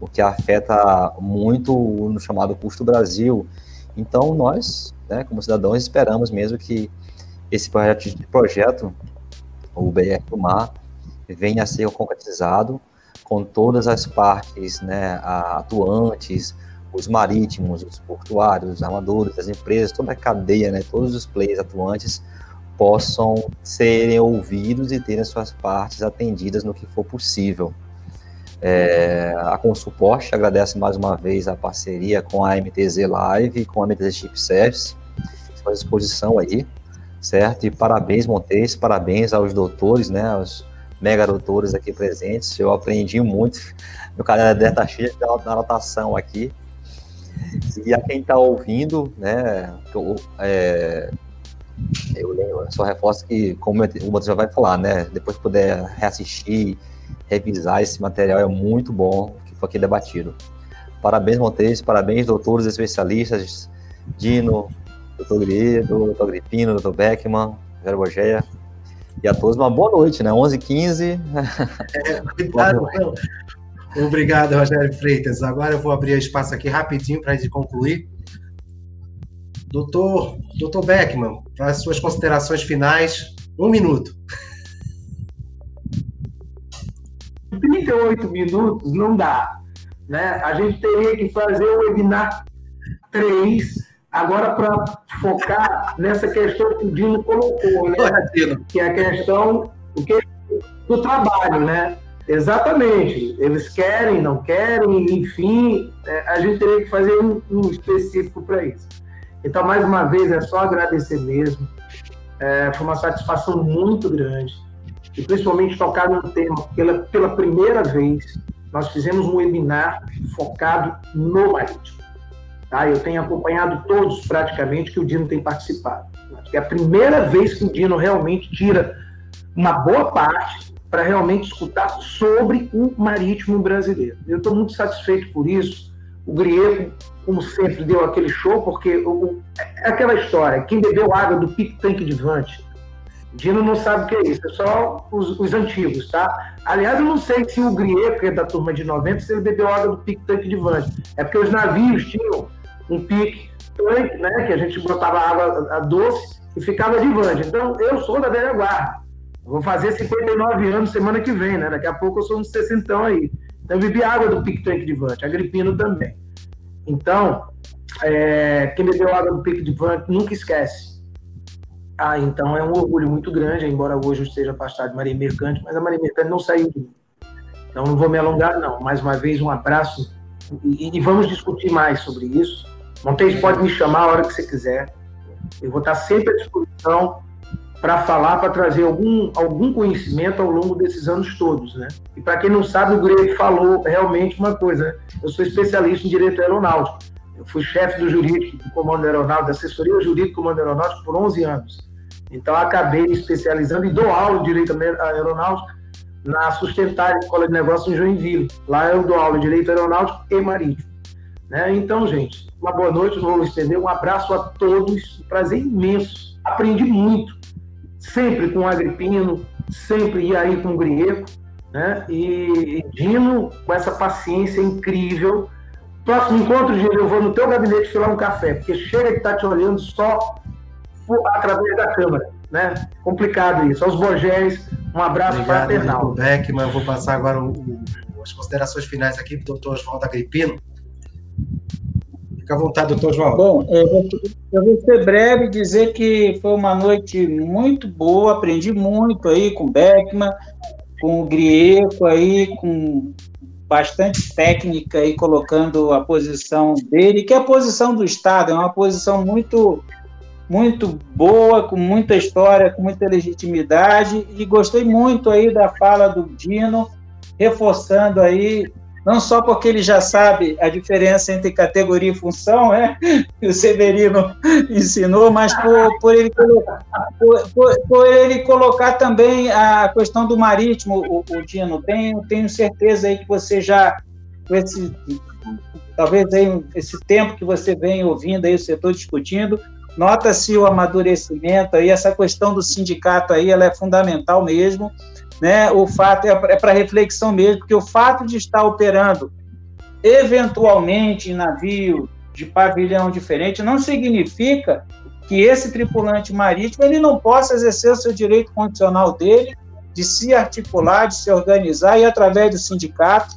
o que afeta muito no chamado custo Brasil. Então, nós, né, como cidadãos, esperamos mesmo que esse projeto, projeto o BR do Mar, venha a ser concretizado com todas as partes né, atuantes, os marítimos, os portuários, os armadores, as empresas, toda a cadeia, né, todos os players atuantes possam serem ouvidos e terem suas partes atendidas no que for possível. É, a Consuporte agradece mais uma vez a parceria com a MTZ Live com a MTZ Chip Service, à disposição aí, certo? E parabéns, Montes, parabéns aos doutores, né, aos mega doutores aqui presentes. Eu aprendi muito, meu caderno estar cheio de anotação aqui, e a quem está ouvindo, né, eu, é, eu, eu só reforço que, como o Matheus já vai falar, né, depois puder reassistir, revisar esse material, é muito bom que foi aqui debatido. Parabéns, Montes, parabéns, doutores especialistas, Dino, doutor Grido, doutor Gripino, doutor Beckman, Vera Bogeia, e a todos uma boa noite, né? 11h15. É, cuidado, (laughs) Obrigado, Rogério Freitas. Agora eu vou abrir espaço aqui rapidinho para a gente concluir. Doutor, doutor Beckman, para as suas considerações finais, um minuto. 38 minutos não dá. Né? A gente teria que fazer o webinar 3 agora para focar nessa questão que o Dino colocou, né? que é a questão do trabalho, né? Exatamente. Eles querem, não querem, enfim, é, a gente teria que fazer um, um específico para isso. Então, mais uma vez, é só agradecer mesmo. É, foi uma satisfação muito grande. E principalmente tocar num tema, pela, pela primeira vez, nós fizemos um webinar focado no marítimo. Tá? Eu tenho acompanhado todos, praticamente, que o Dino tem participado. É a primeira vez que o Dino realmente tira uma boa parte para realmente escutar sobre o marítimo brasileiro. Eu estou muito satisfeito por isso. O Grieco, como sempre, deu aquele show, porque o, é aquela história: quem bebeu água do Pic Tank de Vante Dino não sabe o que é isso, é só os, os, antigos, tá? Aliás, eu não sei se o Grieco, que é da turma de 90, se ele bebeu água do pique tanque de Vante. É porque os navios tinham um pique tanque, né? Que a gente botava água doce e ficava de Vante. Então, eu sou da velha guarda. Vou fazer 59 anos semana que vem, né? Daqui a pouco eu sou um 60 aí. Então, eu bebi água do pique tanque de Vante, agripino também. Então, é, quem bebeu água do pique de Vante nunca esquece ah, então é um orgulho muito grande, embora hoje eu esteja afastado de Maria Mercante, mas a Maria Mercante não saiu de mim. Então não vou me alongar, não. Mais uma vez, um abraço e, e vamos discutir mais sobre isso. Montes pode me chamar a hora que você quiser. Eu vou estar sempre à disposição para falar, para trazer algum, algum conhecimento ao longo desses anos todos, né? E para quem não sabe, o Grego falou realmente uma coisa. Né? Eu sou especialista em direito aeronáutico. Eu fui chefe do jurídico do Comando Aeronáutico, da assessoria jurídica do Comando Aeronáutico por 11 anos. Então, acabei especializando e dou aula de direito aeronáutico na Sustentável Escola de Negócios em Joinville. Lá eu dou aula de direito aeronáutico e marítimo. Né? Então, gente, uma boa noite, não vou estender. Um abraço a todos, um prazer imenso. Aprendi muito, sempre com o Agripino, sempre e aí com o Grieco, né? E, e Dino, com essa paciência incrível Próximo encontro, Gil, eu vou no teu gabinete tirar um café, porque chega que tá te olhando só através da câmera, né? Complicado isso. Aos Borgéis, um abraço Obrigado, fraternal. Beckman, eu vou passar agora o, o, as considerações finais aqui para o doutor Oswaldo Agripino. Fica à vontade, doutor Oswaldo. Bom, eu vou, eu vou ser breve dizer que foi uma noite muito boa, aprendi muito aí com Beckman, com o Grieco aí, com bastante técnica aí colocando a posição dele, que é a posição do Estado, é uma posição muito muito boa, com muita história, com muita legitimidade, e gostei muito aí da fala do Dino, reforçando aí não só porque ele já sabe a diferença entre categoria e função, né, que o Severino ensinou, mas por, por, ele, por, por, ele colocar também a questão do marítimo, o, o Dino. Tenho, tenho certeza aí que você já, esse, talvez aí, esse tempo que você vem ouvindo aí o setor discutindo, nota-se o amadurecimento aí, essa questão do sindicato aí, ela é fundamental mesmo, né? O fato é, é para reflexão mesmo, porque o fato de estar operando eventualmente em navio de pavilhão diferente não significa que esse tripulante marítimo ele não possa exercer o seu direito condicional dele de se articular, de se organizar e através do sindicato.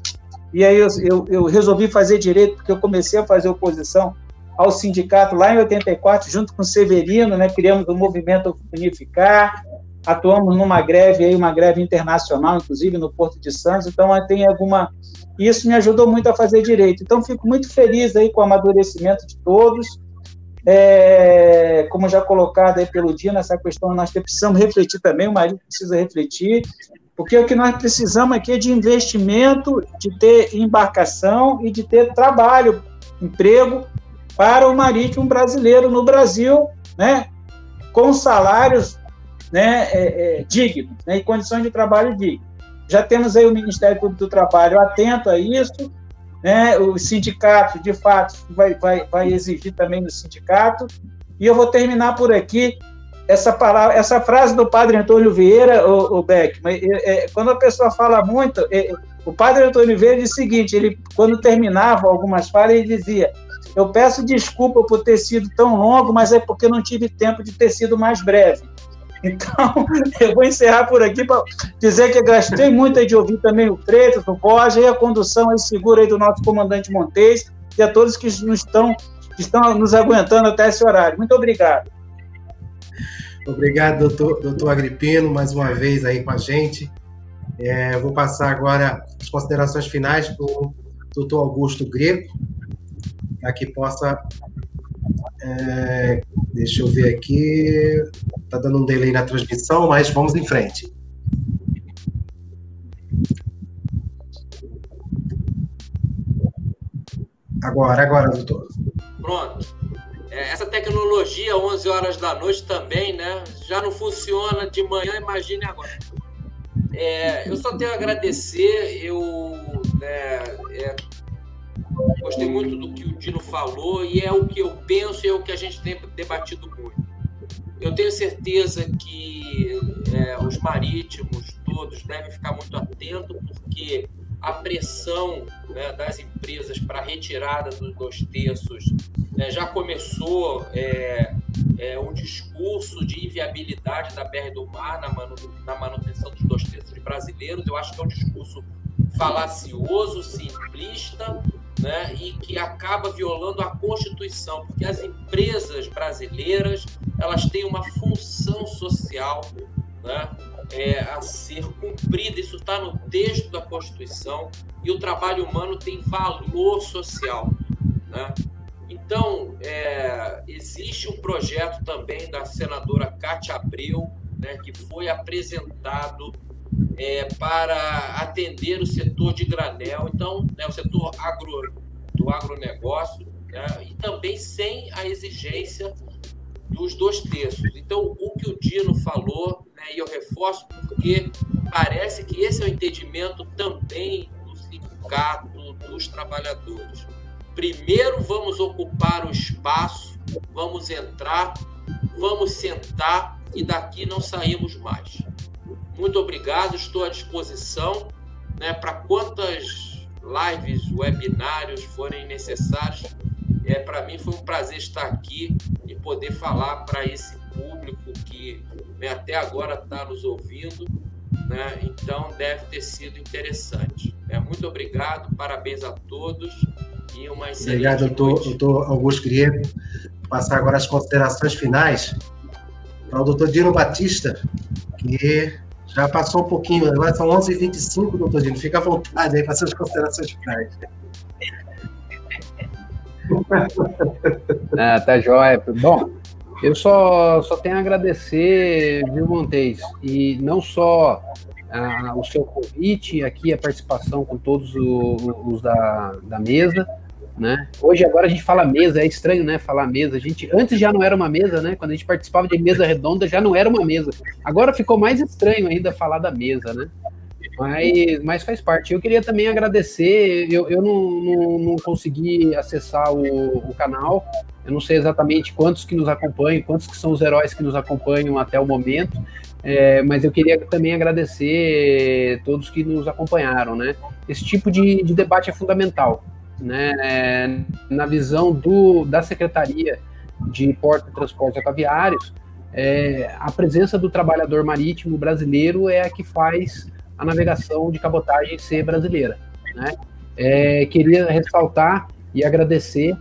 E aí eu, eu, eu resolvi fazer direito porque eu comecei a fazer oposição ao sindicato lá em 84, junto com Severino, né, criamos o movimento Unificar, atuamos numa greve aí, uma greve internacional, inclusive no Porto de Santos, então tem alguma isso me ajudou muito a fazer direito. Então fico muito feliz aí com o amadurecimento de todos. É, como já colocado aí pelo dia nessa questão, nós precisamos refletir também, o marido precisa refletir, porque o que nós precisamos aqui é de investimento, de ter embarcação e de ter trabalho, emprego para o marítimo brasileiro no Brasil, né, com salários né, é, é, né, e condições de trabalho dignas. Já temos aí o Ministério Público do Trabalho atento a isso, né, o sindicato, de fato, vai, vai, vai exigir também no sindicato, e eu vou terminar por aqui essa palavra, essa frase do Padre Antônio Vieira, o, o Beck, mas, é, é, quando a pessoa fala muito, é, o Padre Antônio Vieira diz o seguinte, ele, quando terminava algumas falas, ele dizia, Eu peço desculpa por ter sido tão longo, mas é porque não tive tempo de ter sido mais breve. Então, (laughs) eu vou encerrar por aqui para dizer que gastei muito de ouvir também o Freitas, o Borja e a condução aí segura aí do nosso comandante Montes e a todos que nos estão, que estão nos aguentando até esse horário. Muito obrigado. Obrigado, doutor, doutor Agripino, mais uma vez aí com a gente. É, vou passar agora as considerações finais para o doutor Augusto Greco, para que possa. É, deixa eu ver aqui. Está dando um delay na transmissão, mas vamos em frente. Agora, agora, doutor. Pronto. É, essa tecnologia, 11 horas da noite também, né? Já não funciona de manhã, imagine agora. É, eu só tenho a agradecer, eu né, é, gostei muito do que o Dino falou e é o que eu penso e é o que a gente tem debatido muito. Eu tenho certeza que é, os marítimos todos devem ficar muito atentos, porque a pressão né, das empresas para a retirada dos dois terços né, já começou é, é, um discurso de inviabilidade da BR do Mar na, manu, na manutenção dos dois terços brasileiros. Eu acho que é um discurso falacioso, simplista, né, e que acaba violando a Constituição, porque as empresas brasileiras elas têm uma função social né, é, a ser cumprida. Isso está no texto da Constituição e o trabalho humano tem valor social. Né? Então, é, existe um projeto também da senadora Cátia Abreu, né, que foi apresentado é, para atender o setor de granel, então, né, o setor agro, do agronegócio, né, e também sem a exigência dos dois terços. Então, o que o Dino falou, né, e eu reforço porque parece que esse é o entendimento também do sindicato dos trabalhadores. Primeiro vamos ocupar o espaço, vamos entrar, vamos sentar e daqui não saímos mais. Muito obrigado, estou à disposição né, para quantas lives, webinários forem necessários é, para mim foi um prazer estar aqui e poder falar para esse público que né, até agora está nos ouvindo. Né? Então deve ter sido interessante. É, muito obrigado, parabéns a todos e uma excelente Obrigado, doutor, doutor Augusto. Vou passar agora as considerações finais para o doutor Dino Batista, que já passou um pouquinho, agora são 11h25, doutor Dino. Fica à vontade aí para as considerações finais. (laughs) ah, tá jóia. Bom, eu só, só tenho a agradecer, viu, Montes? E não só ah, o seu convite aqui, a participação com todos os, os da, da mesa, né? Hoje agora a gente fala mesa, é estranho, né? Falar mesa. A gente antes já não era uma mesa, né? Quando a gente participava de mesa redonda já não era uma mesa. Agora ficou mais estranho ainda falar da mesa, né? Mas, mas faz parte. Eu queria também agradecer. Eu, eu não, não, não consegui acessar o, o, canal. Eu não sei exatamente quantos que nos acompanham, quantos que são os heróis que nos acompanham até o momento. É, mas eu queria também agradecer todos que nos acompanharam, né? Esse tipo de, de debate é fundamental, né? Na visão do, da Secretaria de Porto e Transportes Aviários, é, a presença do trabalhador marítimo brasileiro é a que faz a navegação de cabotagem ser brasileira. Né? É, queria ressaltar e agradecer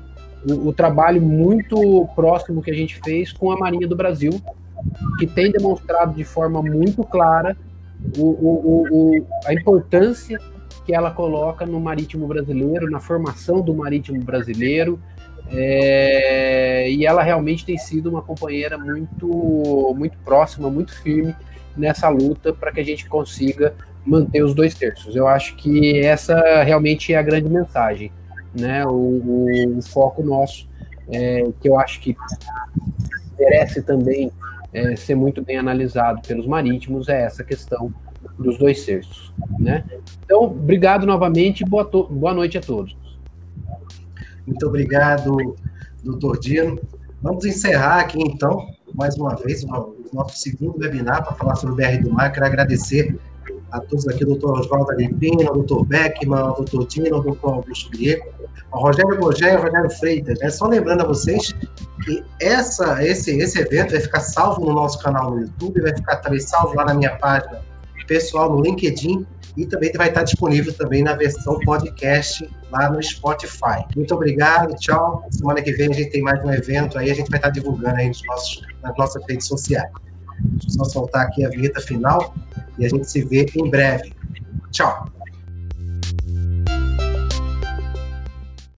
o, o, trabalho muito próximo que a gente fez com a Marinha do Brasil, que tem demonstrado de forma muito clara o, o, a importância que ela coloca no marítimo brasileiro, na formação do marítimo brasileiro, é, e ela realmente tem sido uma companheira muito, muito próxima, muito firme nessa luta para que a gente consiga manter os dois terços. Eu acho que essa realmente é a grande mensagem, né? O, o, o foco nosso, é, que eu acho que merece também é, ser muito bem analisado pelos marítimos, é essa questão dos dois terços, né? Então, obrigado novamente e boa, boa noite a todos. Muito obrigado, doutor Dino. Vamos encerrar aqui, então, mais uma vez, o nosso segundo webinar para falar sobre o BR do Mar. Quero agradecer a todos aqui, doutor Oswaldo Agripino, o doutor Beckman, doutor Dino, doutor Augusto Grieco. O Rogério Bogé e Rogério Freitas. É só lembrando a vocês que essa, esse, esse evento vai ficar salvo no nosso canal no YouTube, vai ficar também salvo lá na minha página pessoal no LinkedIn e também vai estar disponível também na versão podcast lá no Spotify. Muito obrigado, tchau. Semana que vem a gente tem mais um evento aí, a gente vai estar divulgando aí nos nossos, nas nossas redes sociais. Deixa eu só soltar aqui a vinheta final e a gente se vê em breve. Tchau.